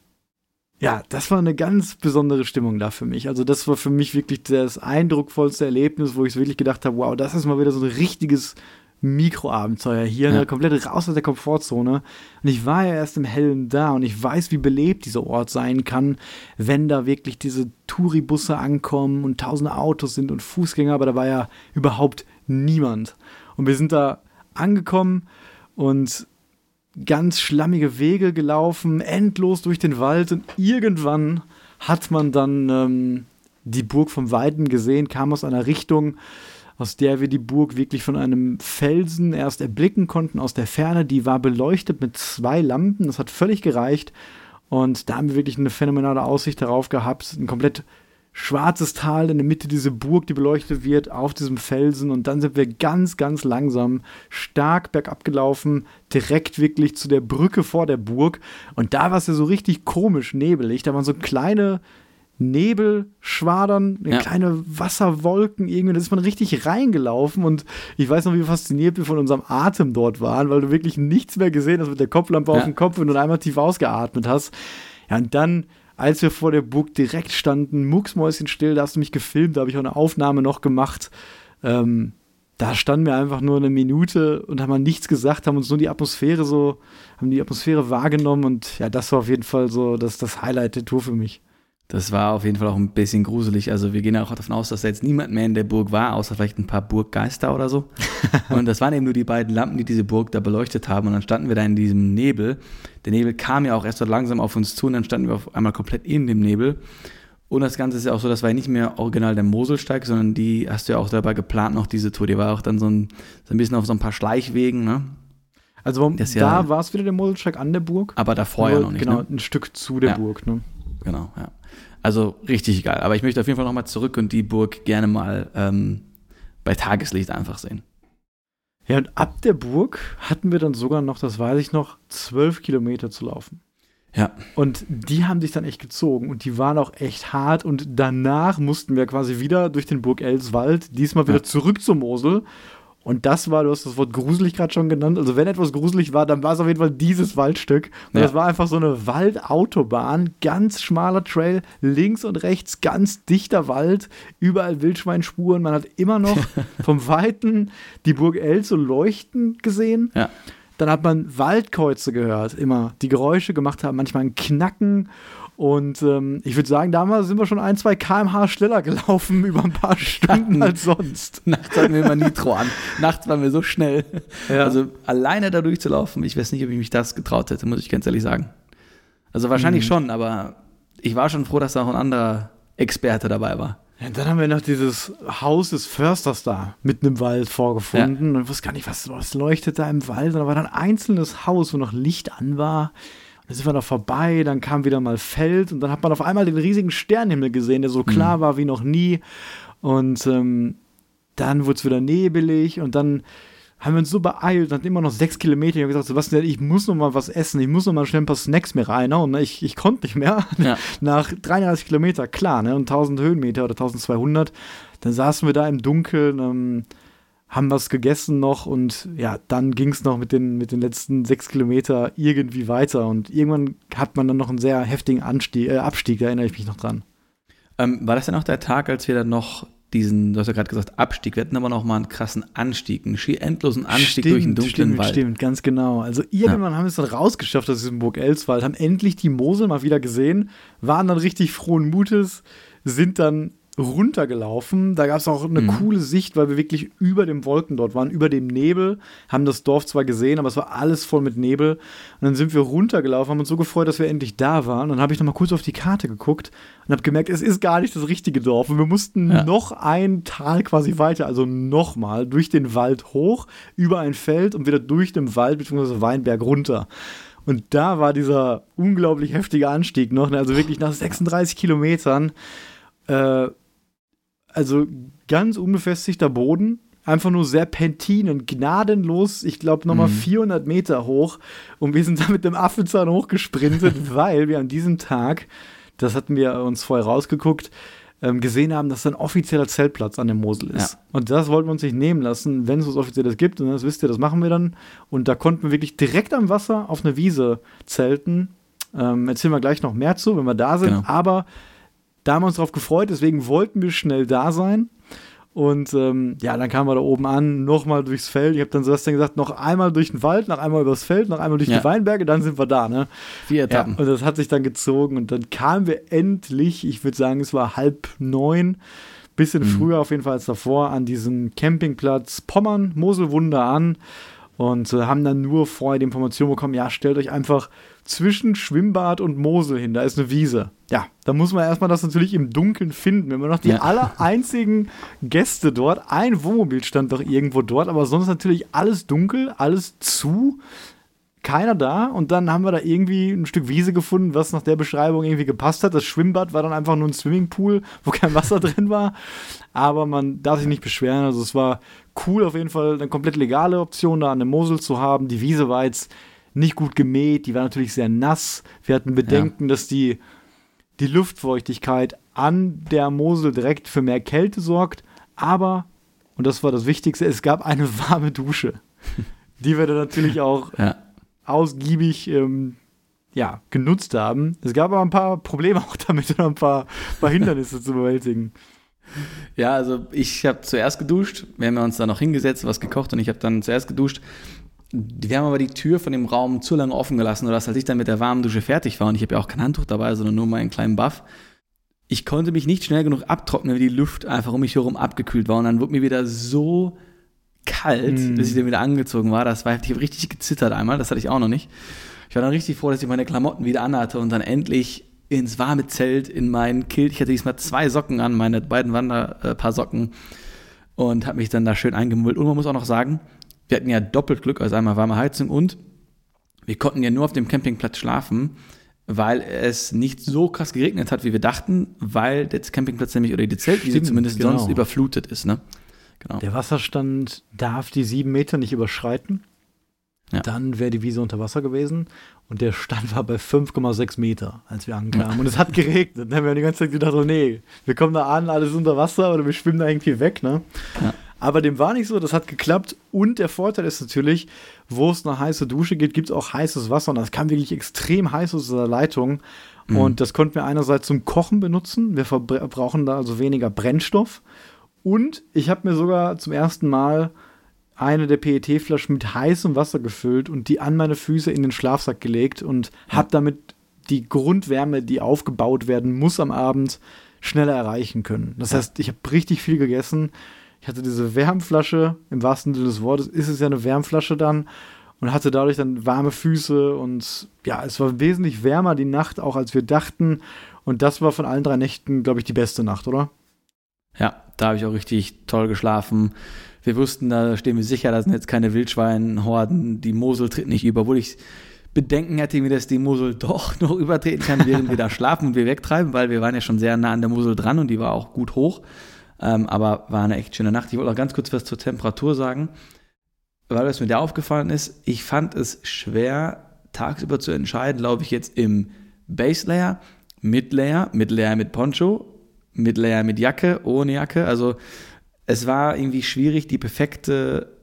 ja, das war eine ganz besondere Stimmung da für mich. Also das war für mich wirklich das eindrucksvollste Erlebnis, wo ich wirklich gedacht habe, wow, das ist mal wieder so ein richtiges Mikroabenteuer hier, ja. ne, komplett raus aus der Komfortzone. Und ich war ja erst im Hellen da und ich weiß, wie belebt dieser Ort sein kann, wenn da wirklich diese Touribusse ankommen und tausende Autos sind und Fußgänger, aber da war ja überhaupt niemand. Und wir sind da angekommen und ganz schlammige Wege gelaufen, endlos durch den Wald und irgendwann hat man dann ähm, die Burg vom Weiden gesehen, kam aus einer Richtung, aus der wir die Burg wirklich von einem Felsen erst erblicken konnten aus der Ferne. Die war beleuchtet mit zwei Lampen, das hat völlig gereicht. Und da haben wir wirklich eine phänomenale Aussicht darauf gehabt, ein komplett schwarzes Tal in der Mitte diese Burg, die beleuchtet wird, auf diesem Felsen. Und dann sind wir ganz, ganz langsam stark bergab gelaufen, direkt wirklich zu der Brücke vor der Burg. Und da war es ja so richtig komisch nebelig. Da waren so kleine Nebelschwadern, ja. kleine Wasserwolken irgendwie. Da ist man richtig reingelaufen. Und ich weiß noch, wie fasziniert wir von unserem Atem dort waren, weil du wirklich nichts mehr gesehen hast mit der Kopflampe ja. auf dem Kopf, wenn du einmal tief ausgeatmet hast. Ja, und dann als wir vor der Burg direkt standen, mucksmäuschenstill, da hast du mich gefilmt, da habe ich auch eine Aufnahme noch gemacht. Ähm, da standen wir einfach nur eine Minute und haben nichts gesagt, haben uns nur die Atmosphäre so, haben die Atmosphäre wahrgenommen und ja, das war auf jeden Fall so das, das Highlight der Tour für mich. Das war auf jeden Fall auch ein bisschen gruselig. Also wir gehen auch davon aus, dass da jetzt niemand mehr in der Burg war, außer vielleicht ein paar Burggeister oder so. und das waren eben nur die beiden Lampen, die diese Burg da beleuchtet haben. Und dann standen wir da in diesem Nebel. Der Nebel kam ja auch erst so langsam auf uns zu und dann standen wir auf einmal komplett in dem Nebel. Und das Ganze ist ja auch so, das war ja nicht mehr original der Moselsteig, sondern die hast du ja auch dabei geplant noch, diese Tour. Die war auch dann so ein, so ein bisschen auf so ein paar Schleichwegen, ne? Also da ja, war es wieder der Moselsteig an der Burg. Aber davor ja noch nicht. Genau, ne? ein Stück zu der ja. Burg, ne? Genau, ja. Also richtig geil. Aber ich möchte auf jeden Fall nochmal zurück und die Burg gerne mal ähm, bei Tageslicht einfach sehen. Ja, und ab der Burg hatten wir dann sogar noch, das weiß ich noch, zwölf Kilometer zu laufen. Ja. Und die haben sich dann echt gezogen und die waren auch echt hart. Und danach mussten wir quasi wieder durch den Burg Elswald, diesmal wieder ja. zurück zur Mosel und das war, du hast das Wort gruselig gerade schon genannt. Also, wenn etwas gruselig war, dann war es auf jeden Fall dieses Waldstück. Und ja. das war einfach so eine Waldautobahn, ganz schmaler Trail, links und rechts ganz dichter Wald, überall Wildschweinspuren. Man hat immer noch vom Weiten die Burg El so leuchten gesehen. Ja. Dann hat man Waldkreuze gehört, immer die Geräusche gemacht haben, manchmal ein Knacken. Und ähm, ich würde sagen, damals sind wir schon ein, zwei kmh schneller gelaufen über ein paar Stunden als sonst. Nachts hatten wir immer Nitro an. Nachts waren wir so schnell. Ja. Also alleine da durchzulaufen, ich weiß nicht, ob ich mich das getraut hätte, muss ich ganz ehrlich sagen. Also wahrscheinlich Mhm. schon, aber ich war schon froh, dass da auch ein anderer Experte dabei war. Ja, dann haben wir noch dieses Haus des Försters da mitten im Wald vorgefunden und ich wusste gar nicht, was, was leuchtet da im Wald. Und da war dann ein einzelnes Haus, wo noch Licht an war. Dann sind wir da vorbei, dann kam wieder mal Feld und dann hat man auf einmal den riesigen Sternenhimmel gesehen, der so klar war wie noch nie. Und ähm, dann wurde es wieder nebelig und dann haben wir uns so beeilt, hatten immer noch sechs Kilometer. Ich habe gesagt, Sebastian, ich muss noch mal was essen, ich muss noch mal schnell ein paar Snacks mir reinhauen. ne? Ich, ich konnte nicht mehr. Ja. Nach 33 Kilometer, klar, ne? Und 1000 Höhenmeter oder 1200. Dann saßen wir da im Dunkeln, ähm, haben was gegessen noch und ja, dann ging es noch mit den, mit den letzten sechs Kilometer irgendwie weiter. Und irgendwann hat man dann noch einen sehr heftigen Anstieg, äh, Abstieg, da erinnere ich mich noch dran. Ähm, war das dann auch der Tag, als wir dann noch diesen, du hast ja gerade gesagt, Abstieg, wir hatten aber noch mal einen krassen Anstieg, einen schier endlosen Anstieg durch den dunklen stimmt, Wald. Stimmt, ganz genau. Also irgendwann haben wir es dann rausgeschafft aus diesem Burg Elswald, haben endlich die Mosel mal wieder gesehen, waren dann richtig frohen Mutes, sind dann runtergelaufen. Da gab es auch eine Mhm. coole Sicht, weil wir wirklich über den Wolken dort waren, über dem Nebel, haben das Dorf zwar gesehen, aber es war alles voll mit Nebel. Und dann sind wir runtergelaufen, haben uns so gefreut, dass wir endlich da waren. Und dann habe ich noch mal kurz auf die Karte geguckt und habe gemerkt, es ist gar nicht das richtige Dorf. Und wir mussten Ja. noch ein Tal quasi weiter, also nochmal durch den Wald hoch, über ein Feld und wieder durch den Wald bzw. Weinberg runter. Und da war dieser unglaublich heftige Anstieg noch, ne? also wirklich nach 36 Kilometern. Äh, also ganz unbefestigter Boden, einfach nur Serpentinen, gnadenlos, ich glaube nochmal Mhm. 400 Meter hoch. Und wir sind da mit dem Affenzahn hochgesprintet, weil wir an diesem Tag, das hatten wir uns vorher rausgeguckt, ähm, gesehen haben, dass da ein offizieller Zeltplatz an der Mosel ist. Ja. Und das wollten wir uns nicht nehmen lassen, wenn es was Offizielles gibt. Und das wisst ihr, das machen wir dann. Und da konnten wir wirklich direkt am Wasser auf einer Wiese zelten. Ähm, erzählen wir gleich noch mehr zu, wenn wir da sind. Genau. Aber da haben wir uns drauf gefreut, deswegen wollten wir schnell da sein. Und ähm, ja, dann kamen wir da oben an, nochmal durchs Feld. Ich habe dann Sebastian gesagt, noch einmal durch den Wald, noch einmal übers Feld, noch einmal durch Ja. die Weinberge, dann sind wir da, ne? Vier Ja, Etappen. und das hat sich dann gezogen und dann kamen wir endlich, ich würde sagen, es war halb neun, bisschen Mhm. früher auf jeden Fall als davor, an diesem Campingplatz Pommern, Moselwunder an und äh, haben dann nur vorher die Information bekommen, ja, stellt euch einfach zwischen Schwimmbad und Mosel hin, da ist eine Wiese. Ja, da muss man erstmal das natürlich im Dunkeln finden. Wenn man noch die Ja. aller einzigen Gäste dort, ein Wohnmobil stand doch irgendwo dort, aber sonst natürlich alles dunkel, alles zu keiner da und dann haben wir da irgendwie ein Stück Wiese gefunden, was nach der Beschreibung irgendwie gepasst hat. Das Schwimmbad war dann einfach nur ein Swimmingpool, wo kein Wasser drin war, aber man darf sich nicht beschweren. Also es war cool auf jeden Fall, eine komplett legale Option da an der Mosel zu haben. Die Wiese war jetzt nicht gut gemäht, die war natürlich sehr nass. Wir hatten Bedenken, dass die, die Luftfeuchtigkeit an der Mosel direkt für mehr Kälte sorgt, aber, und das war das Wichtigste, es gab eine warme Dusche, die wir dann natürlich auch Ja. ausgiebig ähm, ja, genutzt haben. Es gab aber ein paar Probleme auch damit und ein paar, paar Hindernisse zu bewältigen. Ja, also ich habe zuerst geduscht, wir haben uns da noch hingesetzt, was gekocht und ich habe dann zuerst geduscht. Wir haben aber die Tür von dem Raum zu lange offen gelassen, sodass als ich dann mit der warmen Dusche fertig war und ich habe ja auch kein Handtuch dabei, sondern nur meinen kleinen Buff, ich konnte mich nicht schnell genug abtrocknen, wie die Luft einfach um mich herum abgekühlt war und dann wurde mir wieder so kalt, Mm. bis ich dann wieder angezogen war. Das war, ich habe richtig gezittert einmal, das hatte ich auch noch nicht. Ich war dann richtig froh, dass ich meine Klamotten wieder anhatte und dann endlich ins warme Zelt, in meinen Kilt. Ich hatte diesmal zwei Socken an, meine beiden Wanderpaar Socken und habe mich dann da schön eingemummelt. Und man muss auch noch sagen, wir hatten ja doppelt Glück, also einmal warme Heizung und wir konnten ja nur auf dem Campingplatz schlafen, weil es nicht so krass geregnet hat, wie wir dachten, weil der Campingplatz nämlich oder die Zeltwiese zumindest genau. sonst überflutet ist, ne? Genau. Der Wasserstand darf die sieben Meter nicht überschreiten. Ja. Dann wäre die Wiese unter Wasser gewesen. Und der Stand war bei 5,6 Meter, als wir ankamen. Und es hat geregnet. Dann haben wir die ganze Zeit gedacht, oh nee, wir kommen da an, alles unter Wasser oder wir schwimmen da irgendwie weg. Ne? Ja. Aber dem war nicht so, das hat geklappt. Und der Vorteil ist natürlich, wo es eine heiße Dusche geht, gibt es auch heißes Wasser. Und das kam wirklich extrem heiß aus dieser Leitung. Mhm. Und das konnten wir einerseits zum Kochen benutzen. Wir verbrauchen da also weniger Brennstoff. Und ich habe mir sogar zum ersten Mal eine der PET-Flaschen mit heißem Wasser gefüllt und die an meine Füße in den Schlafsack gelegt und habe damit die Grundwärme, die aufgebaut werden muss am Abend, schneller erreichen können. Das heißt, ich habe richtig viel gegessen. Ich hatte diese Wärmflasche, im wahrsten Sinne des Wortes ist es ja eine Wärmflasche dann und hatte dadurch dann warme Füße und ja, es war wesentlich wärmer die Nacht, auch als wir dachten. Und das war von allen drei Nächten, glaube ich, die beste Nacht, oder? Ja, da habe ich auch richtig toll geschlafen. Wir wussten, da stehen wir sicher, da sind jetzt keine Wildschweinhorden, die Mosel tritt nicht über, obwohl ich Bedenken hätte, wie das die Mosel doch noch übertreten kann, während wir da schlafen und wir wegtreiben, weil wir waren ja schon sehr nah an der Mosel dran und die war auch gut hoch. Ähm, aber war eine echt schöne Nacht. Ich wollte auch ganz kurz was zur Temperatur sagen, weil was mir da aufgefallen ist, ich fand es schwer, tagsüber zu entscheiden, glaube ich jetzt im Base Layer, Mid Layer, Mid Layer mit Poncho, Mid Layer mit Jacke, ohne Jacke. Also es war irgendwie schwierig, die perfekte,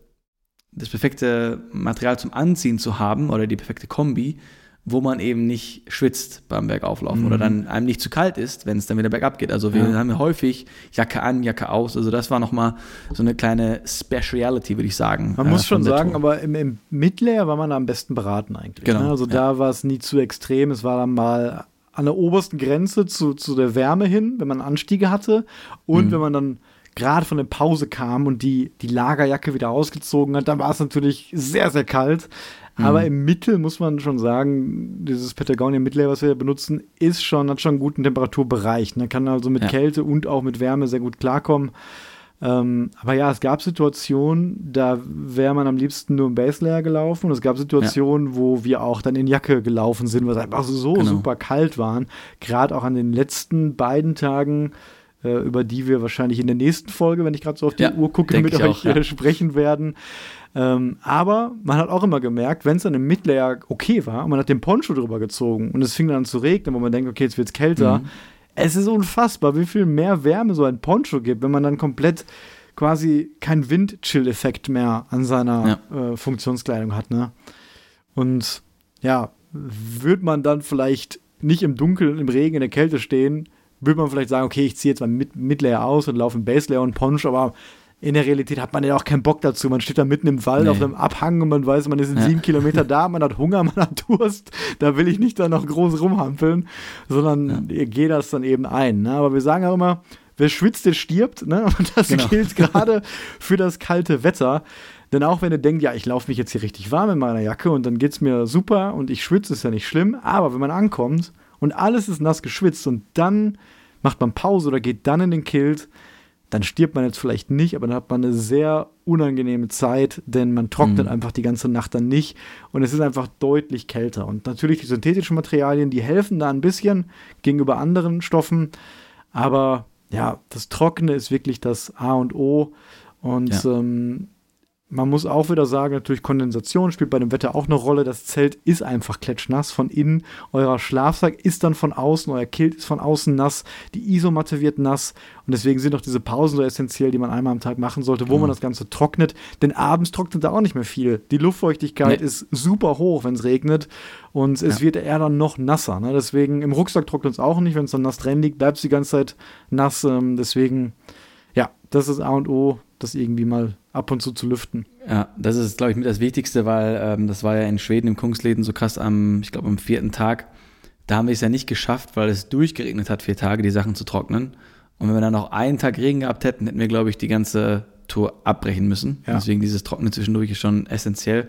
das perfekte Material zum Anziehen zu haben oder die perfekte Kombi wo man eben nicht schwitzt beim Bergauflaufen mhm. oder dann einem nicht zu kalt ist, wenn es dann wieder bergab geht. Also wir ja. haben ja häufig Jacke an, Jacke aus. Also das war nochmal so eine kleine Speciality, würde ich sagen. Man äh, muss schon sagen, Tour. aber im, im Midlayer war man am besten beraten eigentlich. Genau. Ne? Also ja. da war es nie zu extrem. Es war dann mal an der obersten Grenze zu, zu der Wärme hin, wenn man Anstiege hatte und mhm. wenn man dann gerade von der Pause kam und die, die Lagerjacke wieder ausgezogen hat, dann war es natürlich sehr, sehr kalt. Aber mhm. im Mittel muss man schon sagen, dieses Patagonia Midlayer, was wir benutzen, ist schon, hat schon einen guten Temperaturbereich. Man ne? kann also mit ja. Kälte und auch mit Wärme sehr gut klarkommen. Ähm, aber ja, es gab Situationen, da wäre man am liebsten nur im Base Layer gelaufen. Und es gab Situationen, ja. wo wir auch dann in Jacke gelaufen sind, weil es einfach so genau. super kalt waren. Gerade auch an den letzten beiden Tagen äh, über die wir wahrscheinlich in der nächsten Folge, wenn ich gerade so auf die ja, Uhr gucke, mit euch auch, ja. sprechen werden. Ähm, aber man hat auch immer gemerkt, wenn es dann im Midlayer okay war man hat den Poncho drüber gezogen und es fing dann an zu regnen, wo man denkt, okay, jetzt wird es kälter. Mhm. Es ist unfassbar, wie viel mehr Wärme so ein Poncho gibt, wenn man dann komplett quasi keinen Wind-Chill-Effekt mehr an seiner ja. äh, Funktionskleidung hat. Ne? Und ja, wird man dann vielleicht nicht im Dunkeln, im Regen, in der Kälte stehen, würde man vielleicht sagen, okay, ich ziehe jetzt mal Mid-Layer aus und laufe im Base-Layer und Poncho, aber in der Realität hat man ja auch keinen Bock dazu. Man steht da mitten im Wald nee. auf einem Abhang und man weiß, man ist in ja. sieben Kilometer da, man hat Hunger, man hat Durst. Da will ich nicht da noch groß rumhampeln, sondern ja. gehe das dann eben ein. Ne? Aber wir sagen auch immer, wer schwitzt, der stirbt. Ne? Und das genau. gilt gerade für das kalte Wetter. Denn auch wenn ihr denkt, ja, ich laufe mich jetzt hier richtig warm in meiner Jacke und dann geht es mir super und ich schwitze, ist ja nicht schlimm. Aber wenn man ankommt und alles ist nass geschwitzt und dann macht man Pause oder geht dann in den Kilt, dann stirbt man jetzt vielleicht nicht, aber dann hat man eine sehr unangenehme Zeit, denn man trocknet mhm. einfach die ganze Nacht dann nicht und es ist einfach deutlich kälter. Und natürlich die synthetischen Materialien, die helfen da ein bisschen gegenüber anderen Stoffen, aber ja, das Trockene ist wirklich das A und O. Und ja. ähm, man muss auch wieder sagen, natürlich Kondensation spielt bei dem Wetter auch eine Rolle. Das Zelt ist einfach klatschnass von innen. Euer Schlafsack ist dann von außen, euer Kilt ist von außen nass, die Isomatte wird nass und deswegen sind auch diese Pausen so essentiell, die man einmal am Tag machen sollte, wo mhm. man das Ganze trocknet. Denn abends trocknet da auch nicht mehr viel. Die Luftfeuchtigkeit nee. ist super hoch, wenn es regnet und es ja. wird eher dann noch nasser. Ne? Deswegen im Rucksack trocknet es auch nicht, wenn es dann nass drin liegt, bleibt es die ganze Zeit nass. Ähm, deswegen, ja, das ist A und O, das irgendwie mal ab und zu zu lüften. Ja, das ist, glaube ich, mit das Wichtigste, weil ähm, das war ja in Schweden im Kungsläden so krass am, ich glaube, am vierten Tag. Da haben wir es ja nicht geschafft, weil es durchgeregnet hat, vier Tage, die Sachen zu trocknen. Und wenn wir dann noch einen Tag Regen gehabt hätten, hätten wir, glaube ich, die ganze Tour abbrechen müssen. Ja. Deswegen dieses Trocknen zwischendurch ist schon essentiell.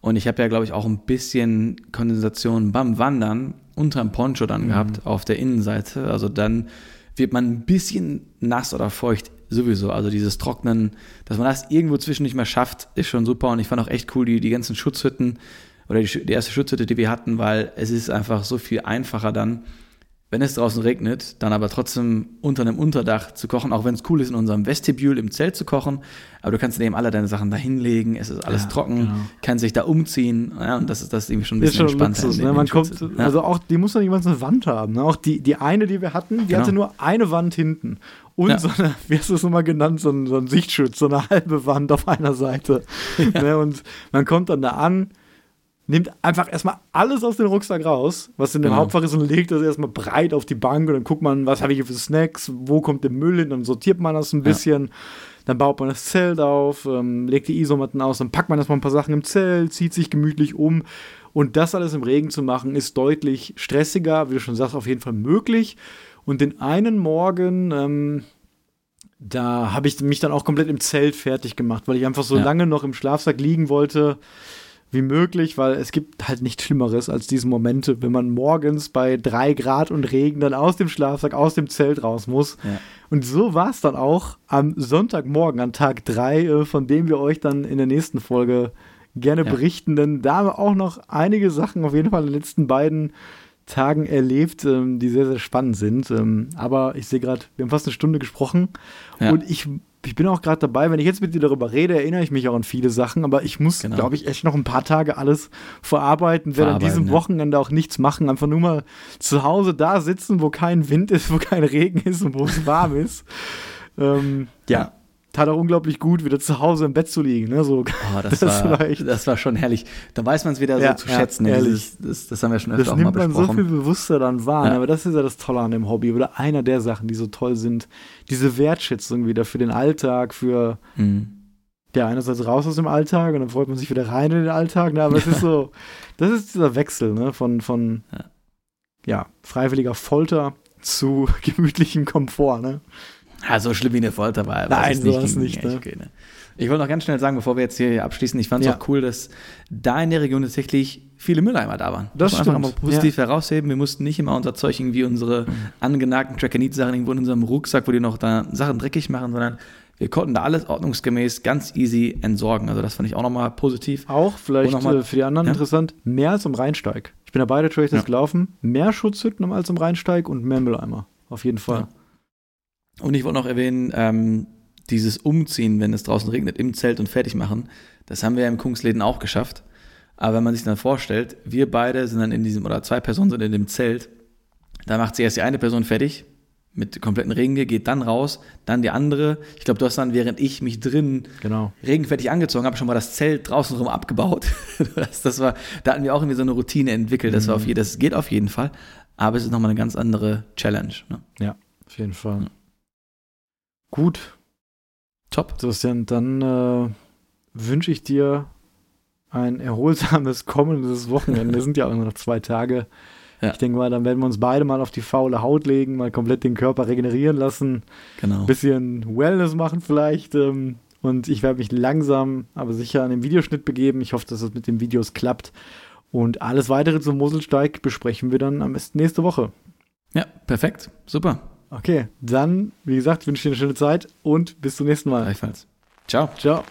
Und ich habe ja, glaube ich, auch ein bisschen Kondensation beim Wandern unterm Poncho dann mhm. gehabt, auf der Innenseite. Also dann wird man ein bisschen nass oder feucht sowieso. Also dieses Trocknen, dass man das irgendwo zwischen nicht mehr schafft, ist schon super. Und ich fand auch echt cool, die, die ganzen Schutzhütten oder die, die erste Schutzhütte, die wir hatten, weil es ist einfach so viel einfacher dann, wenn es draußen regnet, dann aber trotzdem unter einem Unterdach zu kochen, auch wenn es cool ist, in unserem Vestibül im Zelt zu kochen. Aber du kannst eben alle deine Sachen da hinlegen, es ist alles ja, trocken, genau. kann sich da umziehen. Ja, und das ist das irgendwie schon ein bisschen entspannter. Luxus, ne? Man kommt, ja. Also auch, die muss doch nicht mal eine Wand haben. Ne? Auch die, die eine, die wir hatten, die genau. hatte nur eine Wand hinten. Und ja. so eine, wie hast du es nochmal genannt, so ein, so ein Sichtschutz, so eine halbe Wand auf einer Seite. ne? Und man kommt dann da an, nimmt einfach erstmal alles aus dem Rucksack raus, was in dem Genau. Hauptfach ist und legt das erstmal breit auf die Bank und dann guckt man, was habe ich hier für Snacks, wo kommt der Müll hin, dann sortiert man das ein bisschen. Dann baut man das Zelt auf, ähm, legt die Isomatten aus, dann packt man erstmal ein paar Sachen im Zelt, zieht sich gemütlich um. Und das alles im Regen zu machen, ist deutlich stressiger, wie du schon sagst, auf jeden Fall möglich. Und den einen Morgen, ähm, da habe ich mich dann auch komplett im Zelt fertig gemacht, weil ich einfach so Ja. lange noch im Schlafsack liegen wollte wie möglich, weil es gibt halt nichts Schlimmeres als diese Momente, wenn man morgens bei drei Grad und Regen dann aus dem Schlafsack, aus dem Zelt raus muss. Ja. Und so war es dann auch am Sonntagmorgen, an Tag drei, äh, von dem wir euch dann in der nächsten Folge gerne Ja. berichten, denn da haben wir auch noch einige Sachen auf jeden Fall in den letzten beiden Tagen erlebt, ähm, die sehr, sehr spannend sind. Ähm, aber ich sehe gerade, wir haben fast eine Stunde gesprochen Ja. und ich, ich bin auch gerade dabei, wenn ich jetzt mit dir darüber rede, erinnere ich mich auch an viele Sachen, aber ich muss, Genau. glaube ich, echt noch ein paar Tage alles verarbeiten, werde an diesem ja. Wochenende auch nichts machen, einfach nur mal zu Hause da sitzen, wo kein Wind ist, wo kein Regen ist und wo es warm ist. Ähm, ja. Tat auch unglaublich gut, wieder zu Hause im Bett zu liegen. Ne? So, Oh, das, Das war, war echt- das war schon herrlich. Da weiß man es wieder Ja, so zu ja, schätzen. ne? ehrlich. Dieses, das, das haben wir schon öfter das auch mal nimmt man so besprochen. viel bewusster dann wahr. Ja. ne? Aber das ist ja das Tolle an dem Hobby oder einer der Sachen, die so toll sind. Diese Wertschätzung wieder für den Alltag, für Mhm. ja, einerseits raus aus dem Alltag und dann freut man sich wieder rein in den Alltag. Ne? Aber es ist so, das ist dieser Wechsel ne? von, von Ja. ja. freiwilliger Folter zu gemütlichem Komfort. Ne? Ja, so schlimm wie eine Folter war. Nein, sowas nicht, echt ne? ne? Ich wollte noch ganz schnell sagen, bevor wir jetzt hier abschließen, ich fand es Ja. auch cool, dass da in der Region tatsächlich viele Mülleimer da waren. Das Muss man einfach stimmt, mal positiv herausheben. Wir mussten nicht immer unser Zeug irgendwie unsere angenagten Trackanit-Sachen irgendwo in unserem Rucksack, wo die noch da Sachen dreckig machen, sondern wir konnten da alles ordnungsgemäß ganz easy entsorgen. Also das fand ich auch nochmal positiv. Auch vielleicht mal- äh, für die anderen Ja? interessant, mehr als am Rheinsteig. Ich bin da beide Traces Ja. gelaufen. Mehr Schutzhütten als am Rheinsteig und mehr Mülleimer. Auf jeden Fall. Und ich wollte noch erwähnen, ähm, dieses Umziehen, wenn es draußen regnet, im Zelt und fertig machen, das haben wir ja im Kungsläden auch geschafft. Aber wenn man sich dann vorstellt, wir beide sind dann in diesem, oder zwei Personen sind in dem Zelt, da macht sie erst die eine Person fertig mit kompletten Regengear, geht dann raus, dann die andere. Ich glaube, du hast dann, während ich mich drin Genau. regenfertig angezogen habe, schon mal das Zelt draußen rum abgebaut. das, das war, da hatten wir auch irgendwie so eine Routine entwickelt. Das, war auf, je- das geht auf jeden Fall. Aber es ist nochmal eine ganz andere Challenge. Ne? Ja, auf jeden Fall. Gut, Top. Sebastian, dann äh, wünsche ich dir ein erholsames kommendes Wochenende. Es sind ja auch nur noch zwei Tage. Ja. Ich denke mal, dann werden wir uns beide mal auf die faule Haut legen, mal komplett den Körper regenerieren lassen, Genau. ein bisschen Wellness machen vielleicht. Ähm, und ich werde mich langsam, aber sicher an den Videoschnitt begeben. Ich hoffe, dass es mit den Videos klappt. Und alles weitere zum Moselsteig besprechen wir dann am besten nächste Woche. Ja, perfekt. Super. Okay, dann, wie gesagt, wünsche ich dir eine schöne Zeit und bis zum nächsten Mal. Gleichfalls. Ciao. Ciao.